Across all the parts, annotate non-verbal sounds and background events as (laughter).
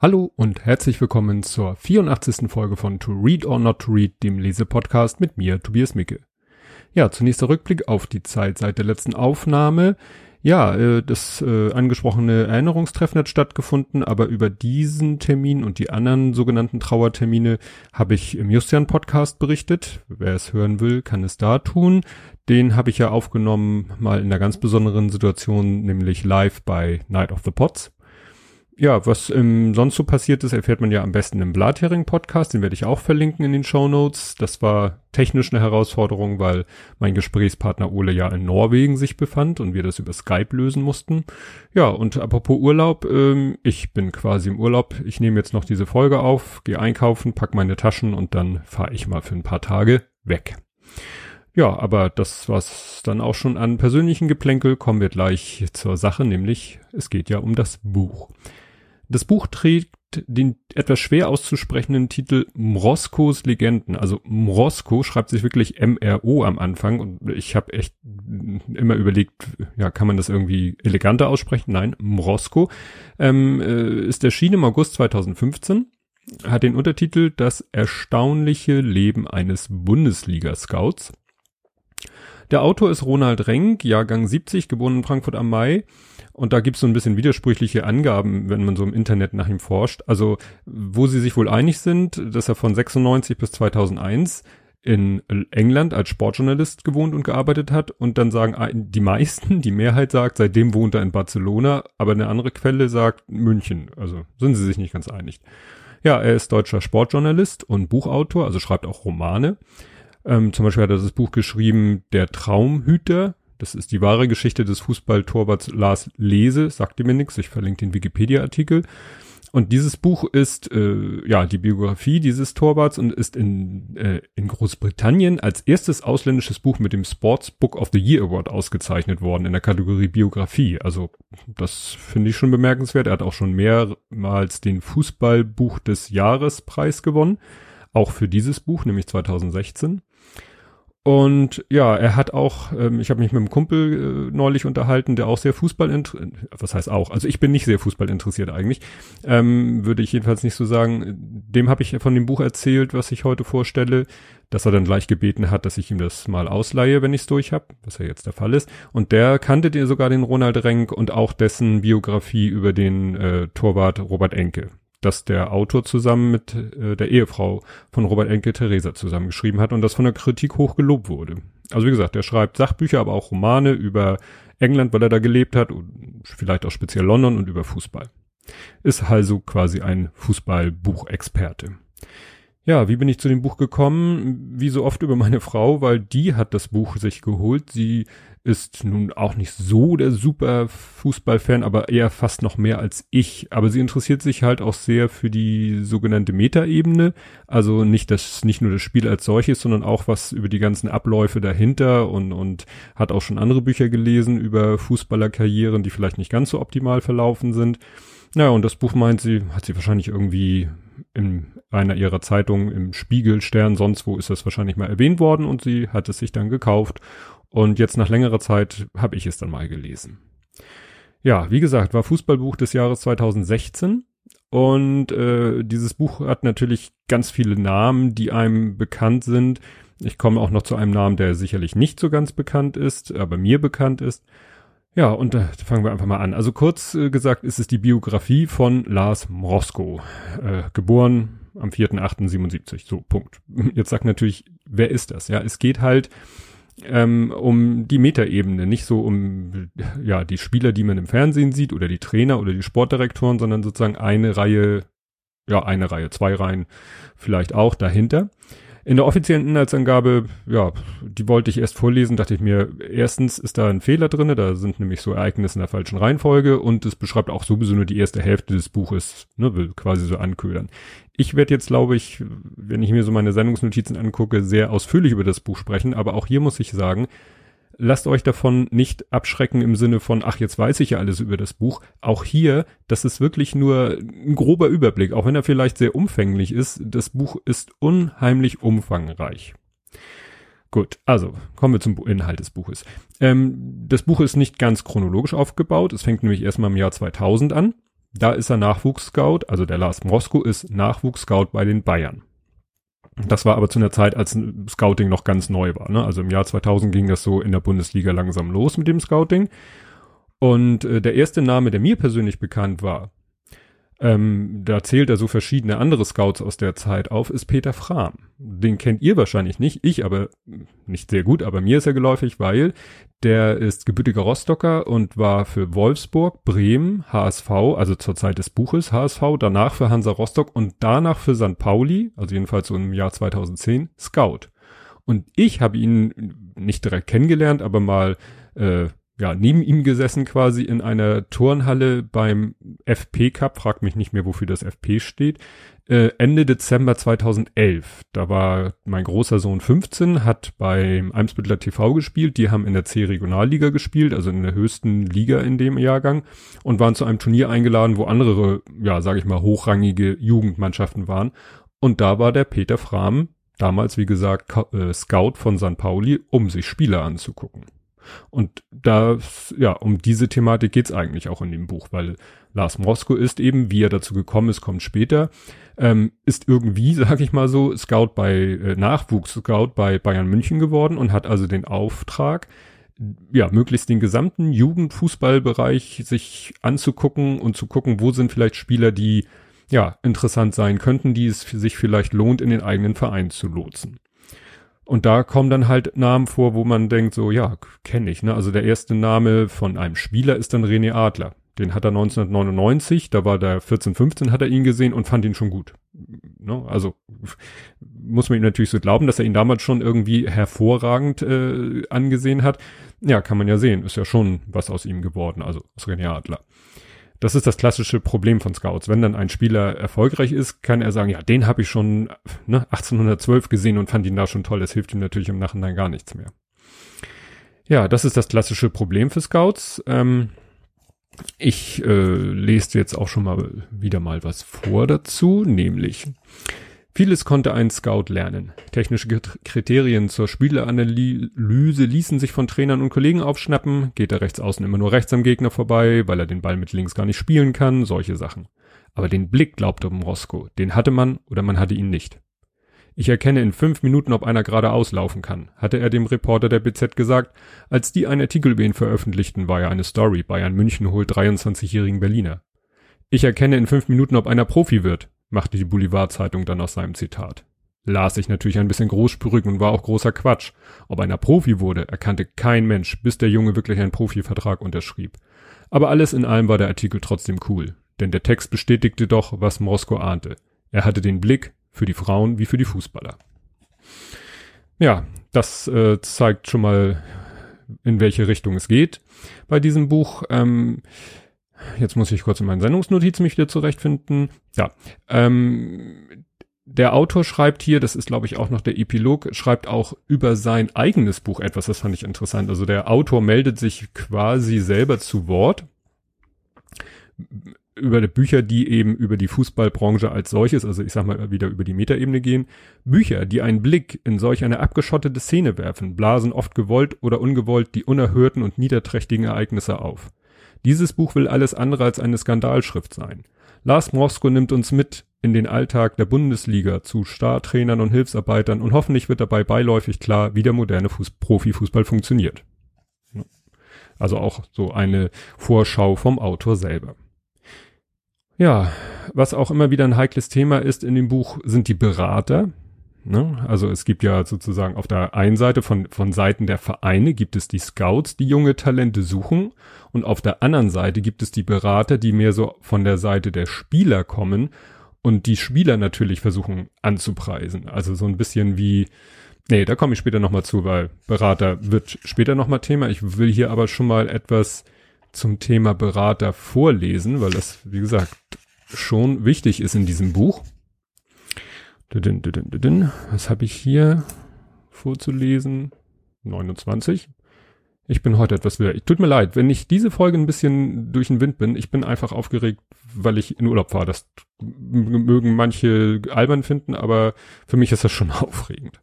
Hallo und herzlich willkommen zur 84. Folge von To Read or Not to Read, dem Lesepodcast mit mir, Tobias Micke. Ja, zunächst der Rückblick auf die Zeit seit der letzten Aufnahme. Ja, äh, das äh, angesprochene Erinnerungstreffen hat stattgefunden, aber über diesen Termin und die anderen sogenannten Trauertermine habe ich im Justian-Podcast berichtet. Wer es hören will, kann es da tun. Den habe ich ja aufgenommen, mal in einer ganz besonderen Situation, nämlich live bei Night of the Pots ja, was ähm, sonst so passiert ist, erfährt man ja am besten im Blathering-Podcast. Den werde ich auch verlinken in den Show Notes. Das war technisch eine Herausforderung, weil mein Gesprächspartner Ole ja in Norwegen sich befand und wir das über Skype lösen mussten. Ja, und apropos Urlaub, ähm, ich bin quasi im Urlaub. Ich nehme jetzt noch diese Folge auf, gehe einkaufen, pack meine Taschen und dann fahre ich mal für ein paar Tage weg. Ja, aber das was dann auch schon an persönlichen Geplänkel kommen wir gleich zur Sache, nämlich es geht ja um das Buch. Das Buch trägt den etwas schwer auszusprechenden Titel Mroskos Legenden. Also Mrosko schreibt sich wirklich M-R-O am Anfang und ich habe echt immer überlegt, ja, kann man das irgendwie eleganter aussprechen? Nein, Mrosko ähm, äh, ist erschienen im August 2015, hat den Untertitel Das erstaunliche Leben eines Bundesliga-Scouts. Der Autor ist Ronald Renk, Jahrgang 70, geboren in Frankfurt am Mai und da gibt's so ein bisschen widersprüchliche Angaben, wenn man so im Internet nach ihm forscht. Also, wo sie sich wohl einig sind, dass er von 96 bis 2001 in England als Sportjournalist gewohnt und gearbeitet hat und dann sagen die meisten, die Mehrheit sagt, seitdem wohnt er in Barcelona, aber eine andere Quelle sagt München. Also sind sie sich nicht ganz einig. Ja, er ist deutscher Sportjournalist und Buchautor, also schreibt auch Romane. Ähm, zum Beispiel hat er das Buch geschrieben Der Traumhüter das ist die wahre Geschichte des Fußballtorwarts Lars Lese, sagt mir nichts, ich verlinke den Wikipedia-Artikel. Und dieses Buch ist äh, ja die Biografie dieses Torwarts und ist in, äh, in Großbritannien als erstes ausländisches Buch mit dem Sports Book of the Year Award ausgezeichnet worden in der Kategorie Biografie. Also das finde ich schon bemerkenswert. Er hat auch schon mehrmals den Fußballbuch des Jahres Preis gewonnen. Auch für dieses Buch, nämlich 2016. Und ja, er hat auch, ähm, ich habe mich mit einem Kumpel äh, neulich unterhalten, der auch sehr Fußball, was heißt auch, also ich bin nicht sehr Fußball interessiert eigentlich, ähm, würde ich jedenfalls nicht so sagen. Dem habe ich von dem Buch erzählt, was ich heute vorstelle, dass er dann gleich gebeten hat, dass ich ihm das mal ausleihe, wenn ich es durch habe, was ja jetzt der Fall ist. Und der kannte dir sogar den Ronald Renk und auch dessen Biografie über den äh, Torwart Robert Enke das der Autor zusammen mit äh, der Ehefrau von Robert Enke Theresa zusammengeschrieben hat und das von der Kritik hoch gelobt wurde. Also wie gesagt, er schreibt Sachbücher, aber auch Romane über England, weil er da gelebt hat und vielleicht auch speziell London und über Fußball. Ist also quasi ein Fußballbuchexperte. Ja, wie bin ich zu dem Buch gekommen? Wie so oft über meine Frau, weil die hat das Buch sich geholt. Sie ist nun auch nicht so der super Fußballfan, aber eher fast noch mehr als ich. Aber sie interessiert sich halt auch sehr für die sogenannte Metaebene. Also nicht das, nicht nur das Spiel als solches, sondern auch was über die ganzen Abläufe dahinter und, und hat auch schon andere Bücher gelesen über Fußballerkarrieren, die vielleicht nicht ganz so optimal verlaufen sind. Naja, und das Buch meint sie, hat sie wahrscheinlich irgendwie in einer ihrer Zeitungen im Spiegel, Stern, sonst wo ist das wahrscheinlich mal erwähnt worden und sie hat es sich dann gekauft und jetzt nach längerer Zeit habe ich es dann mal gelesen. Ja, wie gesagt, war Fußballbuch des Jahres 2016. Und äh, dieses Buch hat natürlich ganz viele Namen, die einem bekannt sind. Ich komme auch noch zu einem Namen, der sicherlich nicht so ganz bekannt ist, aber mir bekannt ist. Ja, und da fangen wir einfach mal an. Also kurz äh, gesagt ist es die Biografie von Lars Mrosko, äh, geboren am 4.8.77. So, Punkt. (laughs) Jetzt sagt natürlich, wer ist das? Ja, es geht halt ähm, um die Metaebene, nicht so um ja die Spieler, die man im Fernsehen sieht oder die Trainer oder die Sportdirektoren, sondern sozusagen eine Reihe, ja eine Reihe, zwei Reihen vielleicht auch dahinter. In der offiziellen Inhaltsangabe, ja, die wollte ich erst vorlesen, dachte ich mir, erstens ist da ein Fehler drinne, da sind nämlich so Ereignisse in der falschen Reihenfolge und es beschreibt auch sowieso nur die erste Hälfte des Buches, ne, will quasi so anködern. Ich werde jetzt, glaube ich, wenn ich mir so meine Sendungsnotizen angucke, sehr ausführlich über das Buch sprechen, aber auch hier muss ich sagen, lasst euch davon nicht abschrecken im Sinne von, ach, jetzt weiß ich ja alles über das Buch. Auch hier, das ist wirklich nur ein grober Überblick, auch wenn er vielleicht sehr umfänglich ist. Das Buch ist unheimlich umfangreich. Gut, also kommen wir zum Inhalt des Buches. Ähm, das Buch ist nicht ganz chronologisch aufgebaut. Es fängt nämlich erstmal im Jahr 2000 an. Da ist er Nachwuchsscout, also der Lars Mosko ist Nachwuchsscout bei den Bayern. Das war aber zu einer Zeit, als Scouting noch ganz neu war. Ne? Also im Jahr 2000 ging das so in der Bundesliga langsam los mit dem Scouting. Und äh, der erste Name, der mir persönlich bekannt war, ähm, da zählt er so verschiedene andere Scouts aus der Zeit auf, ist Peter Frahm. Den kennt ihr wahrscheinlich nicht, ich aber nicht sehr gut, aber mir ist er geläufig, weil der ist gebürtiger Rostocker und war für Wolfsburg, Bremen, HSV, also zur Zeit des Buches HSV, danach für Hansa Rostock und danach für St. Pauli, also jedenfalls so im Jahr 2010, Scout. Und ich habe ihn nicht direkt kennengelernt, aber mal äh, ja, neben ihm gesessen quasi in einer Turnhalle beim FP Cup, frag mich nicht mehr, wofür das FP steht, äh, Ende Dezember 2011. Da war mein großer Sohn 15, hat beim Eimsbüttler TV gespielt, die haben in der C-Regionalliga gespielt, also in der höchsten Liga in dem Jahrgang und waren zu einem Turnier eingeladen, wo andere, ja, sage ich mal, hochrangige Jugendmannschaften waren. Und da war der Peter Frahm, damals wie gesagt äh, Scout von St. Pauli, um sich Spieler anzugucken. Und da, ja, um diese Thematik geht's eigentlich auch in dem Buch, weil Lars Mosko ist eben, wie er dazu gekommen ist, kommt später, ähm, ist irgendwie, (laughs) sag ich mal so, Scout bei, äh, Nachwuchs-Scout bei Bayern München geworden und hat also den Auftrag, ja, möglichst den gesamten Jugendfußballbereich sich anzugucken und zu gucken, wo sind vielleicht Spieler, die ja interessant sein könnten, die es sich vielleicht lohnt, in den eigenen Verein zu lotsen. Und da kommen dann halt Namen vor, wo man denkt, so, ja, kenne ich. Ne? Also der erste Name von einem Spieler ist dann René Adler. Den hat er 1999, da war der 14, 15, hat er ihn gesehen und fand ihn schon gut. Ne? Also muss man ihm natürlich so glauben, dass er ihn damals schon irgendwie hervorragend äh, angesehen hat. Ja, kann man ja sehen. Ist ja schon was aus ihm geworden, also aus René Adler. Das ist das klassische Problem von Scouts. Wenn dann ein Spieler erfolgreich ist, kann er sagen, ja, den habe ich schon ne, 1812 gesehen und fand ihn da schon toll. Das hilft ihm natürlich im Nachhinein gar nichts mehr. Ja, das ist das klassische Problem für Scouts. Ähm, ich äh, lese jetzt auch schon mal wieder mal was vor dazu, nämlich Vieles konnte ein Scout lernen. Technische Kriterien zur Spieleranalyse ließen sich von Trainern und Kollegen aufschnappen. Geht der rechts außen immer nur rechts am Gegner vorbei, weil er den Ball mit links gar nicht spielen kann, solche Sachen. Aber den Blick, glaubte Roscoe, den hatte man oder man hatte ihn nicht. Ich erkenne in fünf Minuten, ob einer geradeaus laufen kann, hatte er dem Reporter der BZ gesagt. Als die einen Artikel über ihn veröffentlichten, war er eine Story. Bayern München holt 23-jährigen Berliner. Ich erkenne in fünf Minuten, ob einer Profi wird, machte die Boulevardzeitung dann aus seinem Zitat. Las sich natürlich ein bisschen großspurig und war auch großer Quatsch. Ob einer Profi wurde, erkannte kein Mensch, bis der Junge wirklich einen Profivertrag unterschrieb. Aber alles in allem war der Artikel trotzdem cool, denn der Text bestätigte doch, was Mosko ahnte. Er hatte den Blick für die Frauen wie für die Fußballer. Ja, das äh, zeigt schon mal, in welche Richtung es geht bei diesem Buch. Ähm, Jetzt muss ich kurz in meinen Sendungsnotizen mich wieder zurechtfinden. Ja, ähm, der Autor schreibt hier, das ist glaube ich auch noch der Epilog, schreibt auch über sein eigenes Buch etwas, das fand ich interessant. Also der Autor meldet sich quasi selber zu Wort über die Bücher, die eben über die Fußballbranche als solches, also ich sag mal wieder über die Metaebene gehen. Bücher, die einen Blick in solch eine abgeschottete Szene werfen, blasen oft gewollt oder ungewollt die unerhörten und niederträchtigen Ereignisse auf. Dieses Buch will alles andere als eine Skandalschrift sein. Lars Mosko nimmt uns mit in den Alltag der Bundesliga zu Startrainern und Hilfsarbeitern und hoffentlich wird dabei beiläufig klar, wie der moderne Fuß Profifußball funktioniert. Also auch so eine Vorschau vom Autor selber. Ja, was auch immer wieder ein heikles Thema ist in dem Buch, sind die Berater. Ne? Also es gibt ja sozusagen auf der einen Seite von, von Seiten der Vereine gibt es die Scouts, die junge Talente suchen und auf der anderen Seite gibt es die Berater, die mehr so von der Seite der Spieler kommen und die Spieler natürlich versuchen anzupreisen. Also so ein bisschen wie, nee, da komme ich später nochmal zu, weil Berater wird später nochmal Thema. Ich will hier aber schon mal etwas zum Thema Berater vorlesen, weil das, wie gesagt, schon wichtig ist in diesem Buch. Was habe ich hier vorzulesen? 29. Ich bin heute etwas wieder. Tut mir leid, wenn ich diese Folge ein bisschen durch den Wind bin. Ich bin einfach aufgeregt, weil ich in Urlaub war. Das mögen manche albern finden, aber für mich ist das schon (laughs) aufregend.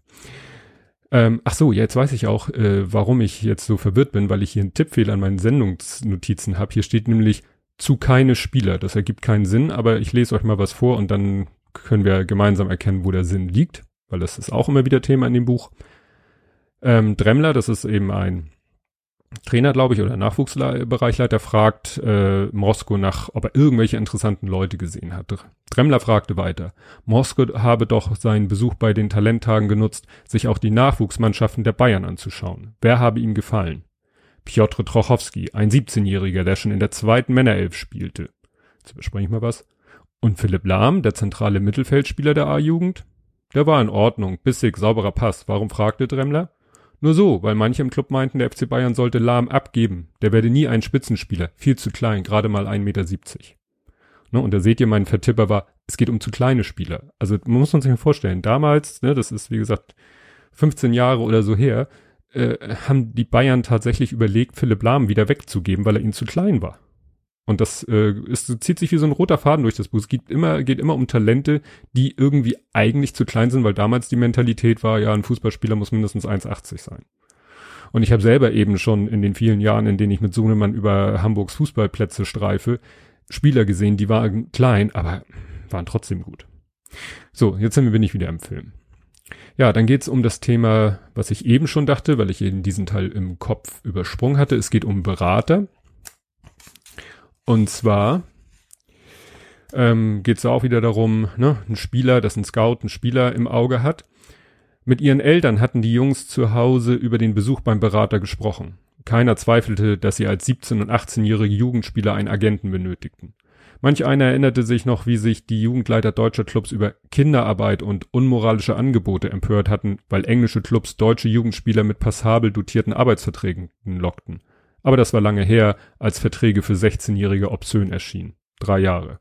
Ähm, ach so, jetzt weiß ich auch, äh, warum ich jetzt so verwirrt bin, weil ich hier einen Tippfehler an meinen Sendungsnotizen habe. Hier steht nämlich zu keine Spieler. Das ergibt keinen Sinn, aber ich lese euch mal was vor und dann können wir gemeinsam erkennen, wo der Sinn liegt, weil das ist auch immer wieder Thema in dem Buch. Ähm, Dremmler, das ist eben ein Trainer, glaube ich, oder Nachwuchsbereichleiter, fragt äh, Mosko nach, ob er irgendwelche interessanten Leute gesehen hat. Dremmler fragte weiter. Mosko habe doch seinen Besuch bei den Talenttagen genutzt, sich auch die Nachwuchsmannschaften der Bayern anzuschauen. Wer habe ihm gefallen? Piotr Trochowski, ein 17-Jähriger, der schon in der zweiten Männerelf spielte. Jetzt überspringe ich mal was. Und Philipp Lahm, der zentrale Mittelfeldspieler der A-Jugend? Der war in Ordnung, bissig, sauberer Pass. Warum fragte Dremmler? Nur so, weil manche im Club meinten, der FC Bayern sollte Lahm abgeben. Der werde nie ein Spitzenspieler. Viel zu klein, gerade mal 1,70 Meter. Ne, und da seht ihr, mein Vertipper war, es geht um zu kleine Spieler. Also man muss sich mal vorstellen, damals, ne, das ist wie gesagt 15 Jahre oder so her, äh, haben die Bayern tatsächlich überlegt, Philipp Lahm wieder wegzugeben, weil er ihnen zu klein war. Und das äh, ist, zieht sich wie so ein roter Faden durch das Buch. Es geht immer, geht immer um Talente, die irgendwie eigentlich zu klein sind, weil damals die Mentalität war, ja, ein Fußballspieler muss mindestens 1,80 sein. Und ich habe selber eben schon in den vielen Jahren, in denen ich mit Sohnemann über Hamburgs Fußballplätze streife, Spieler gesehen, die waren klein, aber waren trotzdem gut. So, jetzt sind wir nicht wieder im Film. Ja, dann geht's um das Thema, was ich eben schon dachte, weil ich eben diesen Teil im Kopf übersprungen hatte. Es geht um Berater. Und zwar ähm, geht es auch wieder darum, ne, ein Spieler, dass ein Scout einen Spieler im Auge hat. Mit ihren Eltern hatten die Jungs zu Hause über den Besuch beim Berater gesprochen. Keiner zweifelte, dass sie als 17- und 18-jährige Jugendspieler einen Agenten benötigten. Manch einer erinnerte sich noch, wie sich die Jugendleiter deutscher Clubs über Kinderarbeit und unmoralische Angebote empört hatten, weil englische Clubs deutsche Jugendspieler mit passabel dotierten Arbeitsverträgen lockten. Aber das war lange her, als Verträge für 16-Jährige obszön erschienen. Drei Jahre.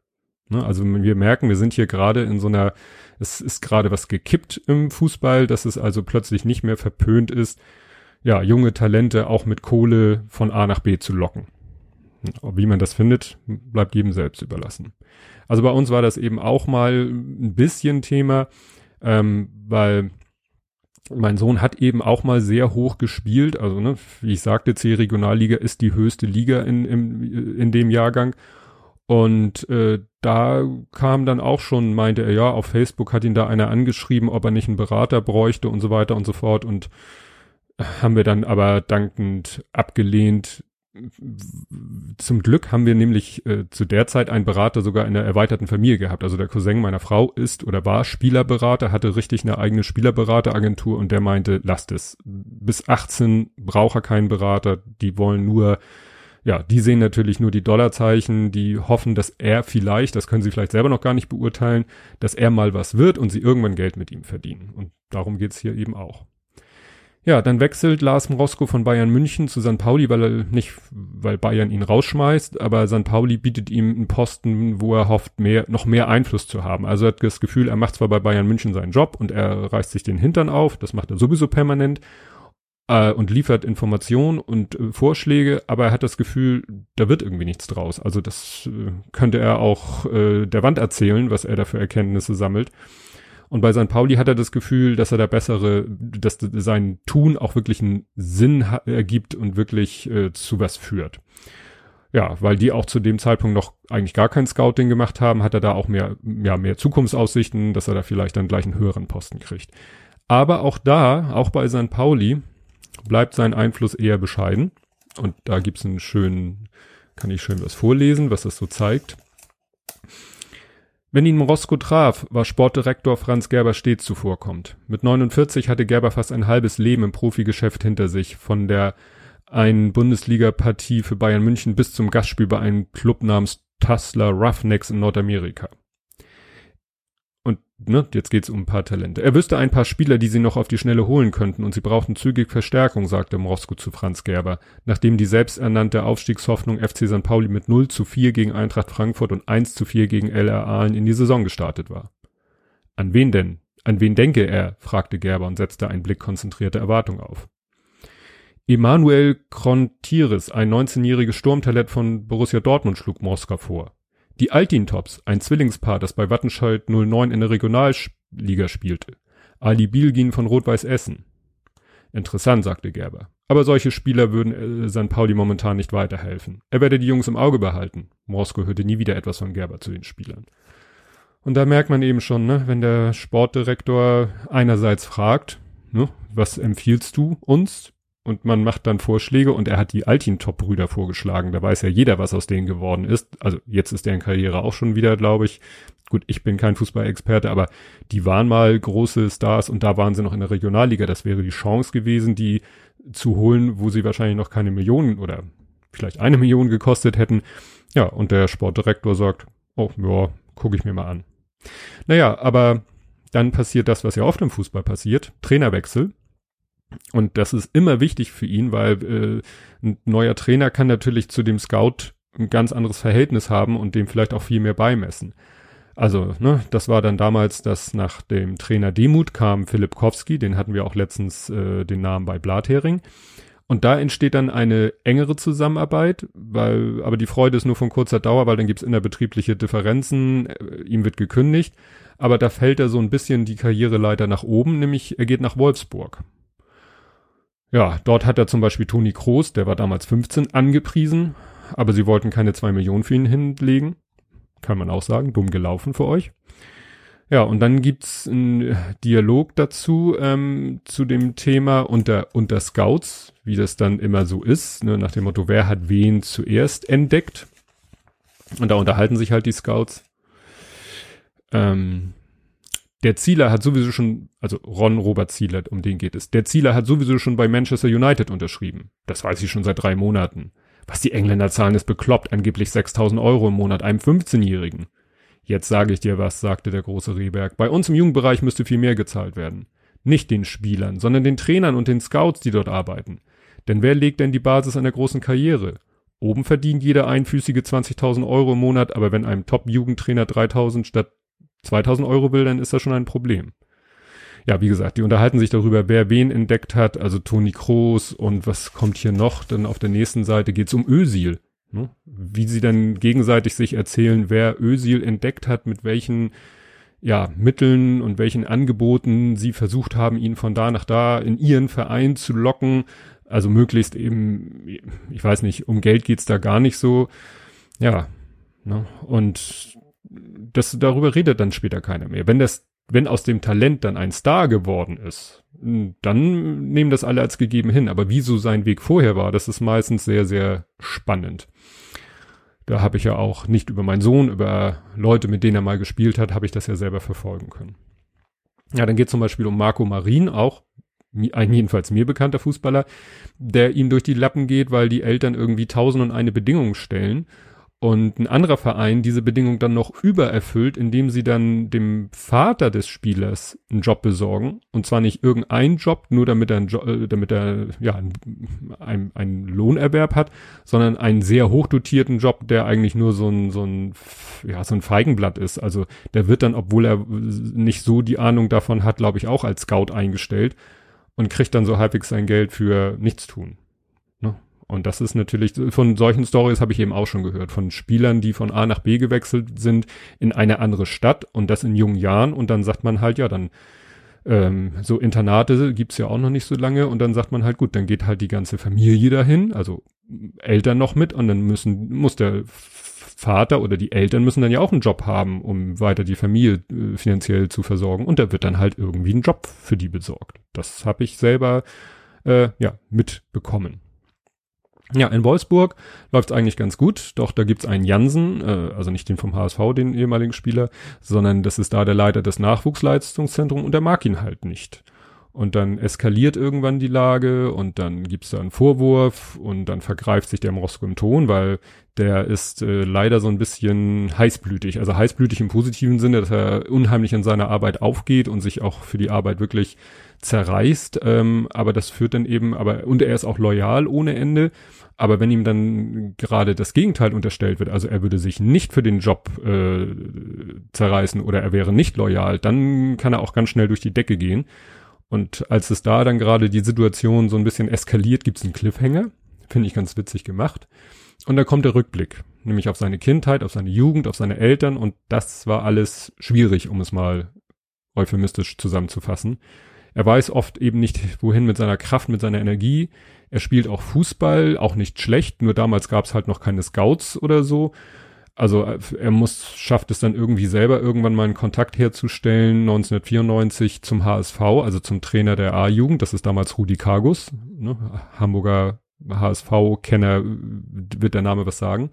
Ne, also wir merken, wir sind hier gerade in so einer, es ist gerade was gekippt im Fußball, dass es also plötzlich nicht mehr verpönt ist, ja, junge Talente auch mit Kohle von A nach B zu locken. Wie man das findet, bleibt jedem selbst überlassen. Also bei uns war das eben auch mal ein bisschen Thema, ähm, weil mein Sohn hat eben auch mal sehr hoch gespielt. Also, ne, wie ich sagte, C-Regionalliga ist die höchste Liga in, in, in dem Jahrgang. Und äh, da kam dann auch schon, meinte er, ja, auf Facebook hat ihn da einer angeschrieben, ob er nicht einen Berater bräuchte und so weiter und so fort. Und haben wir dann aber dankend abgelehnt, zum Glück haben wir nämlich äh, zu der Zeit einen Berater sogar in der erweiterten Familie gehabt. Also der Cousin meiner Frau ist oder war Spielerberater, hatte richtig eine eigene Spielerberateragentur und der meinte, lasst es. Bis 18 braucht er keinen Berater, die wollen nur, ja, die sehen natürlich nur die Dollarzeichen, die hoffen, dass er vielleicht, das können sie vielleicht selber noch gar nicht beurteilen, dass er mal was wird und sie irgendwann Geld mit ihm verdienen. Und darum geht's hier eben auch. Ja, dann wechselt Lars Mrosko von Bayern München zu St. Pauli, weil er nicht, weil Bayern ihn rausschmeißt, aber St. Pauli bietet ihm einen Posten, wo er hofft, mehr, noch mehr Einfluss zu haben. Also er hat das Gefühl, er macht zwar bei Bayern München seinen Job und er reißt sich den Hintern auf, das macht er sowieso permanent äh, und liefert Informationen und äh, Vorschläge, aber er hat das Gefühl, da wird irgendwie nichts draus. Also das äh, könnte er auch äh, der Wand erzählen, was er da für Erkenntnisse sammelt. Und bei St. Pauli hat er das Gefühl, dass er da bessere, dass sein Tun auch wirklich einen Sinn ergibt und wirklich äh, zu was führt. Ja, weil die auch zu dem Zeitpunkt noch eigentlich gar kein Scouting gemacht haben, hat er da auch mehr, ja, mehr Zukunftsaussichten, dass er da vielleicht dann gleich einen höheren Posten kriegt. Aber auch da, auch bei St. Pauli, bleibt sein Einfluss eher bescheiden. Und da gibt's einen schönen, kann ich schön was vorlesen, was das so zeigt. Wenn ihn Morosko traf, war Sportdirektor Franz Gerber stets zuvorkommt. Mit 49 hatte Gerber fast ein halbes Leben im Profigeschäft hinter sich, von der einen Bundesliga-Partie für Bayern München bis zum Gastspiel bei einem Club namens Tussler Roughnecks in Nordamerika ne, jetzt geht's um ein paar Talente. Er wüsste ein paar Spieler, die sie noch auf die Schnelle holen könnten und sie brauchten zügig Verstärkung, sagte Mrosko zu Franz Gerber, nachdem die selbsternannte Aufstiegshoffnung FC St. Pauli mit 0 zu 4 gegen Eintracht Frankfurt und 1 zu 4 gegen LR Aalen in die Saison gestartet war. An wen denn? An wen denke er? fragte Gerber und setzte einen Blick konzentrierter Erwartung auf. Emanuel Krontires, ein 19-jähriges Sturmtalent von Borussia Dortmund, schlug Moskau vor. Die Altin-Tops, ein Zwillingspaar, das bei Wattenscheid 09 in der Regionalliga spielte. Ali Bilgin von Rot-Weiß Essen. Interessant, sagte Gerber. Aber solche Spieler würden äh, St. Pauli momentan nicht weiterhelfen. Er werde die Jungs im Auge behalten. Mosko hörte nie wieder etwas von Gerber zu den Spielern. Und da merkt man eben schon, ne, wenn der Sportdirektor einerseits fragt, ne, was empfiehlst du uns? Und man macht dann Vorschläge und er hat die Altintop-Brüder vorgeschlagen. Da weiß ja jeder, was aus denen geworden ist. Also jetzt ist deren Karriere auch schon wieder, glaube ich. Gut, ich bin kein Fußballexperte, aber die waren mal große Stars und da waren sie noch in der Regionalliga. Das wäre die Chance gewesen, die zu holen, wo sie wahrscheinlich noch keine Millionen oder vielleicht eine Million gekostet hätten. Ja, und der Sportdirektor sagt, oh, ja, gucke ich mir mal an. Naja, aber dann passiert das, was ja oft im Fußball passiert, Trainerwechsel. Und das ist immer wichtig für ihn, weil äh, ein neuer Trainer kann natürlich zu dem Scout ein ganz anderes Verhältnis haben und dem vielleicht auch viel mehr beimessen. Also, ne, das war dann damals, dass nach dem Trainer Demut kam Philipp Kowski, den hatten wir auch letztens äh, den Namen bei Blathering. Und da entsteht dann eine engere Zusammenarbeit, weil, aber die Freude ist nur von kurzer Dauer, weil dann gibt's innerbetriebliche Differenzen, äh, ihm wird gekündigt, aber da fällt er so ein bisschen die Karriereleiter nach oben, nämlich er geht nach Wolfsburg. Ja, dort hat er zum Beispiel Toni Kroos, der war damals 15, angepriesen, aber sie wollten keine zwei Millionen für ihn hinlegen. Kann man auch sagen, dumm gelaufen für euch. Ja, und dann gibt's einen Dialog dazu, ähm, zu dem Thema unter, unter Scouts, wie das dann immer so ist, ne, nach dem Motto, wer hat wen zuerst entdeckt. Und da unterhalten sich halt die Scouts. Ähm, der Zieler hat sowieso schon, also Ron Robert Zieler, um den geht es. Der Zieler hat sowieso schon bei Manchester United unterschrieben. Das weiß ich schon seit drei Monaten. Was die Engländer zahlen, ist bekloppt, angeblich 6000 Euro im Monat einem 15-Jährigen. Jetzt sage ich dir was, sagte der große Rehberg. Bei uns im Jugendbereich müsste viel mehr gezahlt werden. Nicht den Spielern, sondern den Trainern und den Scouts, die dort arbeiten. Denn wer legt denn die Basis einer großen Karriere? Oben verdient jeder einfüßige 20.000 Euro im Monat, aber wenn einem Top-Jugendtrainer 3.000 statt 2.000 Euro will, dann ist das schon ein Problem. Ja, wie gesagt, die unterhalten sich darüber, wer wen entdeckt hat, also Toni Kroos und was kommt hier noch? Dann auf der nächsten Seite geht's um Ösil. Ne? Wie sie dann gegenseitig sich erzählen, wer Ösil entdeckt hat, mit welchen ja, Mitteln und welchen Angeboten sie versucht haben, ihn von da nach da in ihren Verein zu locken. Also möglichst eben, ich weiß nicht, um Geld geht's da gar nicht so. Ja, ne? und das, darüber redet dann später keiner mehr. Wenn das, wenn aus dem Talent dann ein Star geworden ist, dann nehmen das alle als gegeben hin. Aber wieso sein Weg vorher war, das ist meistens sehr, sehr spannend. Da habe ich ja auch nicht über meinen Sohn, über Leute, mit denen er mal gespielt hat, habe ich das ja selber verfolgen können. Ja, dann geht zum Beispiel um Marco Marin, auch ein jedenfalls mir bekannter Fußballer, der ihm durch die Lappen geht, weil die Eltern irgendwie tausend und eine Bedingungen stellen und ein anderer Verein diese Bedingung dann noch übererfüllt, indem sie dann dem Vater des Spielers einen Job besorgen. Und zwar nicht irgendein Job, nur damit er, jo äh, damit er ja, einen, einen Lohnerwerb hat, sondern einen sehr hochdotierten Job, der eigentlich nur so ein, so ein, ja, so ein Feigenblatt ist. Also der wird dann, obwohl er nicht so die Ahnung davon hat, glaube ich, auch als Scout eingestellt und kriegt dann so halbwegs sein Geld für nichts tun. Und das ist natürlich, von solchen Stories habe ich eben auch schon gehört, von Spielern, die von A nach B gewechselt sind in eine andere Stadt und das in jungen Jahren. Und dann sagt man halt, ja, dann ähm, so Internate gibt's ja auch noch nicht so lange. Und dann sagt man halt, gut, dann geht halt die ganze Familie dahin, also Eltern noch mit. Und dann müssen, muss der Vater oder die Eltern müssen dann ja auch einen Job haben, um weiter die Familie äh, finanziell zu versorgen. Und da wird dann halt irgendwie ein Job für die besorgt. Das habe ich selber äh, ja mitbekommen. Ja, in Wolfsburg läuft es eigentlich ganz gut, doch da gibt's einen Jansen, äh, also nicht den vom HSV, den ehemaligen Spieler, sondern das ist da der Leiter des Nachwuchsleistungszentrums und der mag ihn halt nicht. Und dann eskaliert irgendwann die Lage und dann gibt's da einen Vorwurf und dann vergreift sich der Mosko im Ton, weil der ist äh, leider so ein bisschen heißblütig. Also heißblütig im positiven Sinne, dass er unheimlich in seiner Arbeit aufgeht und sich auch für die Arbeit wirklich zerreißt. Ähm, aber das führt dann eben, aber, und er ist auch loyal ohne Ende. Aber wenn ihm dann gerade das Gegenteil unterstellt wird, also er würde sich nicht für den Job äh, zerreißen oder er wäre nicht loyal, dann kann er auch ganz schnell durch die Decke gehen. Und als es da dann gerade die Situation so ein bisschen eskaliert, gibt's einen Cliffhanger. Finde ich ganz witzig gemacht. Und da kommt der Rückblick, nämlich auf seine Kindheit, auf seine Jugend, auf seine Eltern. Und das war alles schwierig, um es mal euphemistisch zusammenzufassen. Er weiß oft eben nicht, wohin mit seiner Kraft, mit seiner Energie. Er spielt auch Fußball, auch nicht schlecht, nur damals gab es halt noch keine Scouts oder so. Also er muss, schafft es dann irgendwie selber irgendwann mal einen Kontakt herzustellen, 1994 zum HSV, also zum Trainer der A-Jugend, das ist damals Rudi Kargus, ne, Hamburger HSV-Kenner wird der Name was sagen.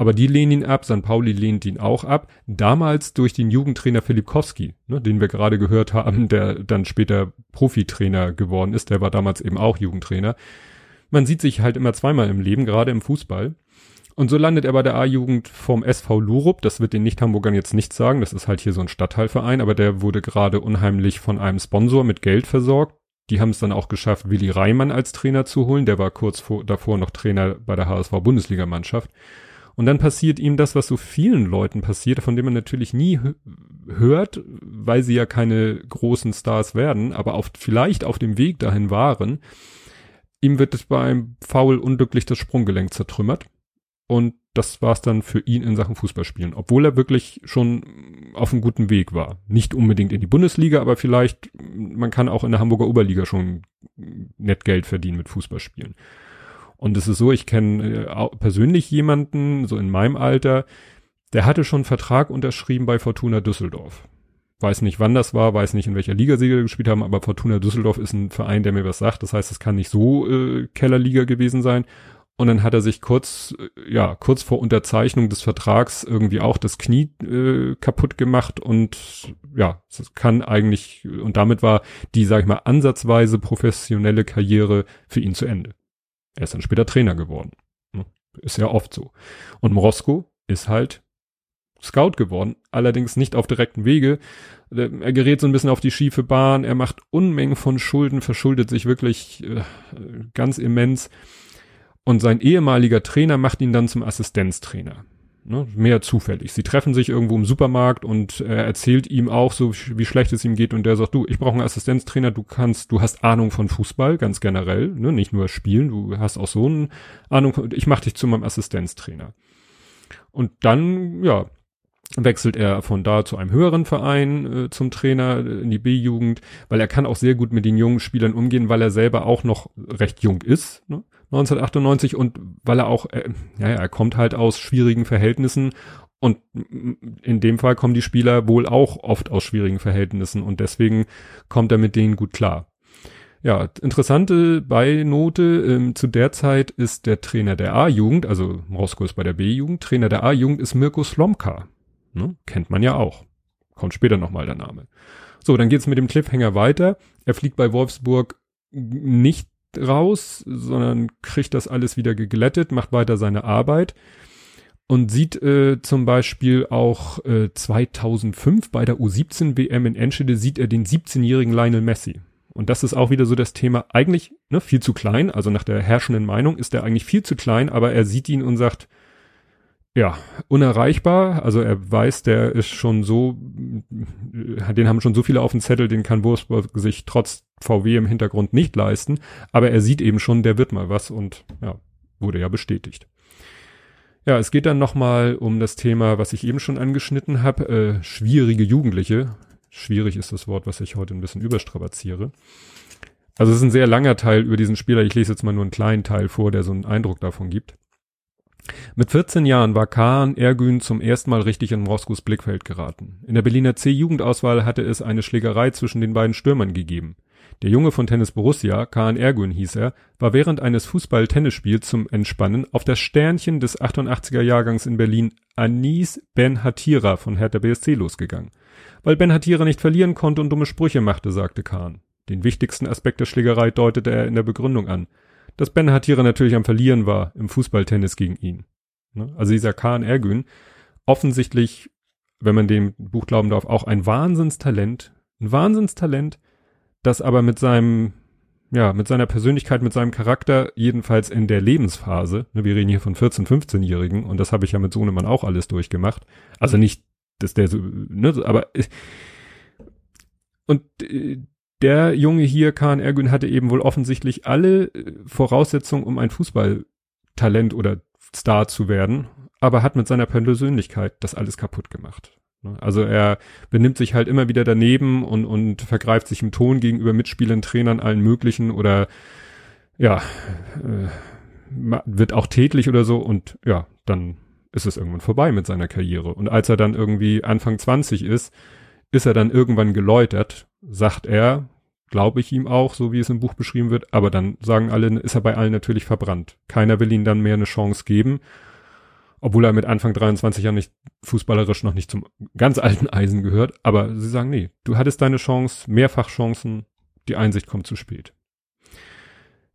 Aber die lehnen ihn ab, St. Pauli lehnt ihn auch ab. Damals durch den Jugendtrainer Filip Kowski, ne, den wir gerade gehört haben, der dann später Profitrainer geworden ist. Der war damals eben auch Jugendtrainer. Man sieht sich halt immer zweimal im Leben, gerade im Fußball. Und so landet er bei der A-Jugend vom SV Lurup. Das wird den Nicht-Hamburgern jetzt nicht sagen. Das ist halt hier so ein Stadtteilverein, aber der wurde gerade unheimlich von einem Sponsor mit Geld versorgt. Die haben es dann auch geschafft, Willi Reimann als Trainer zu holen. Der war kurz vor, davor noch Trainer bei der HSV Bundesligamannschaft. Und dann passiert ihm das, was so vielen Leuten passiert, von dem man natürlich nie hört, weil sie ja keine großen Stars werden, aber auf, vielleicht auf dem Weg dahin waren. Ihm wird es beim Foul unglücklich das Sprunggelenk zertrümmert. Und das war es dann für ihn in Sachen Fußballspielen, obwohl er wirklich schon auf einem guten Weg war. Nicht unbedingt in die Bundesliga, aber vielleicht, man kann auch in der Hamburger Oberliga schon nett Geld verdienen mit Fußballspielen. Und es ist so, ich kenne äh, persönlich jemanden, so in meinem Alter, der hatte schon einen Vertrag unterschrieben bei Fortuna Düsseldorf. Weiß nicht, wann das war, weiß nicht, in welcher Liga sie gespielt haben, aber Fortuna Düsseldorf ist ein Verein, der mir was sagt. Das heißt, es kann nicht so äh, Kellerliga gewesen sein. Und dann hat er sich kurz, äh, ja, kurz vor Unterzeichnung des Vertrags irgendwie auch das Knie äh, kaputt gemacht und ja, es kann eigentlich, und damit war die, sag ich mal, ansatzweise professionelle Karriere für ihn zu Ende. Er ist dann später Trainer geworden. Ne? Ist ja oft so. Und Morosko ist halt Scout geworden, allerdings nicht auf direkten Wege. Er gerät so ein bisschen auf die schiefe Bahn, er macht Unmengen von Schulden, verschuldet sich wirklich äh, ganz immens. Und sein ehemaliger Trainer macht ihn dann zum Assistenztrainer. Ne, mehr zufällig. Sie treffen sich irgendwo im Supermarkt und er erzählt ihm auch so, wie schlecht es ihm geht und der sagt, du, ich brauche einen Assistenztrainer, du kannst, du hast Ahnung von Fußball, ganz generell, ne, nicht nur Spielen, du hast auch so eine Ahnung, von, ich mach dich zu meinem Assistenztrainer. Und dann, ja, wechselt er von da zu einem höheren Verein äh, zum Trainer äh, in die B-Jugend, weil er kann auch sehr gut mit den jungen Spielern umgehen, weil er selber auch noch recht jung ist. Ne? 1998 und weil er auch, äh, ja, er kommt halt aus schwierigen Verhältnissen und in dem Fall kommen die Spieler wohl auch oft aus schwierigen Verhältnissen und deswegen kommt er mit denen gut klar. Ja, interessante Beinote, ähm, zu der Zeit ist der Trainer der A-Jugend, also Moskau ist bei der B-Jugend, Trainer der A-Jugend ist Mirko Slomka. Ne? Kennt man ja auch. Kommt später nochmal der Name. So, dann geht's mit dem Cliffhanger weiter. Er fliegt bei Wolfsburg nicht raus, sondern kriegt das alles wieder geglättet, macht weiter seine Arbeit und sieht äh, zum Beispiel auch äh, 2005 bei der U17 WM in Enschede sieht er den 17-jährigen Lionel Messi. Und das ist auch wieder so das Thema, eigentlich ne, viel zu klein, also nach der herrschenden Meinung ist er eigentlich viel zu klein, aber er sieht ihn und sagt, ja, unerreichbar. Also er weiß, der ist schon so, den haben schon so viele auf dem Zettel, den kann Wolfsburg sich trotz VW im Hintergrund nicht leisten. Aber er sieht eben schon, der wird mal was und ja, wurde ja bestätigt. Ja, es geht dann nochmal um das Thema, was ich eben schon angeschnitten habe, äh, schwierige Jugendliche. Schwierig ist das Wort, was ich heute ein bisschen überstrapaziere. Also es ist ein sehr langer Teil über diesen Spieler. Ich lese jetzt mal nur einen kleinen Teil vor, der so einen Eindruck davon gibt. Mit 14 Jahren war Kaan Ergün zum ersten Mal richtig in Moskos Blickfeld geraten. In der Berliner C-Jugendauswahl hatte es eine Schlägerei zwischen den beiden Stürmern gegeben. Der Junge von Tennis Borussia, Kaan Ergün hieß er, war während eines Fußball-Tennisspiels zum Entspannen auf das Sternchen des 88er Jahrgangs in Berlin Anis Ben Hatira von Hertha BSC losgegangen. Weil Ben Hatira nicht verlieren konnte und dumme Sprüche machte, sagte Kaan. Den wichtigsten Aspekt der Schlägerei deutete er in der Begründung an dass Ben Hatira natürlich am Verlieren war im Fußballtennis gegen ihn. Ne? Also dieser Khan Ergün, offensichtlich, wenn man dem Buch glauben darf, auch ein Wahnsinnstalent, ein Wahnsinnstalent, das aber mit seinem, ja, mit seiner Persönlichkeit, mit seinem Charakter, jedenfalls in der Lebensphase, ne, wir reden hier von 14-, 15-Jährigen und das habe ich ja mit Sohnemann auch alles durchgemacht. Also nicht, dass der so, ne, aber und äh, der Junge hier, Kahn Ergün, hatte eben wohl offensichtlich alle äh, Voraussetzungen, um ein Fußballtalent oder Star zu werden, aber hat mit seiner Persönlichkeit das alles kaputt gemacht. Ne? Also er benimmt sich halt immer wieder daneben und, und vergreift sich im Ton gegenüber Mitspielern, Trainern, allen möglichen oder ja, äh, wird auch tätlich oder so und ja, dann ist es irgendwann vorbei mit seiner Karriere. Und als er dann irgendwie Anfang 20 ist, ist er dann irgendwann geläutert, sagt er, glaube ich ihm auch, so wie es im Buch beschrieben wird, aber dann sagen alle, ist er bei allen natürlich verbrannt. Keiner will ihm dann mehr eine Chance geben obwohl er mit Anfang 23 ja nicht fußballerisch noch nicht zum ganz alten Eisen gehört, aber sie sagen, nee, du hattest deine Chance, mehrfach Chancen, die Einsicht kommt zu spät.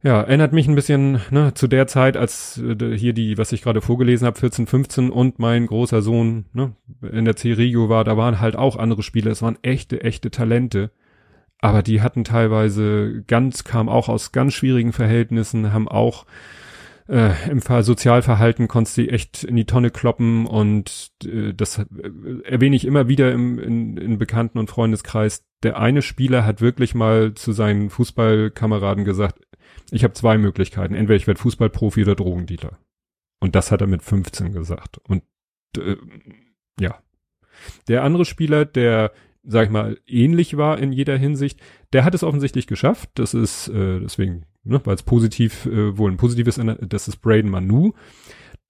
Ja, erinnert mich ein bisschen ne, zu der Zeit, als äh, hier die, was ich gerade vorgelesen habe, 14, 15 und mein großer Sohn ne, in der C-Regio war, da waren halt auch andere Spieler, es waren echte, echte Talente. Aber die hatten teilweise ganz, kamen auch aus ganz schwierigen Verhältnissen, haben auch äh, im Sozialverhalten konntest du echt in die Tonne kloppen und äh, das äh, erwähne ich immer wieder im in, in Bekannten- und Freundeskreis. Der eine Spieler hat wirklich mal zu seinen Fußballkameraden gesagt, ich habe zwei Möglichkeiten, entweder ich werde Fußballprofi oder Drogendealer. Und das hat er mit 15 gesagt. Und äh, ja. Der andere Spieler, der sag ich mal, ähnlich war in jeder Hinsicht, der hat es offensichtlich geschafft. Das ist, äh, deswegen ne, weil es positiv, äh, wohl ein positives, das ist Braden Manu.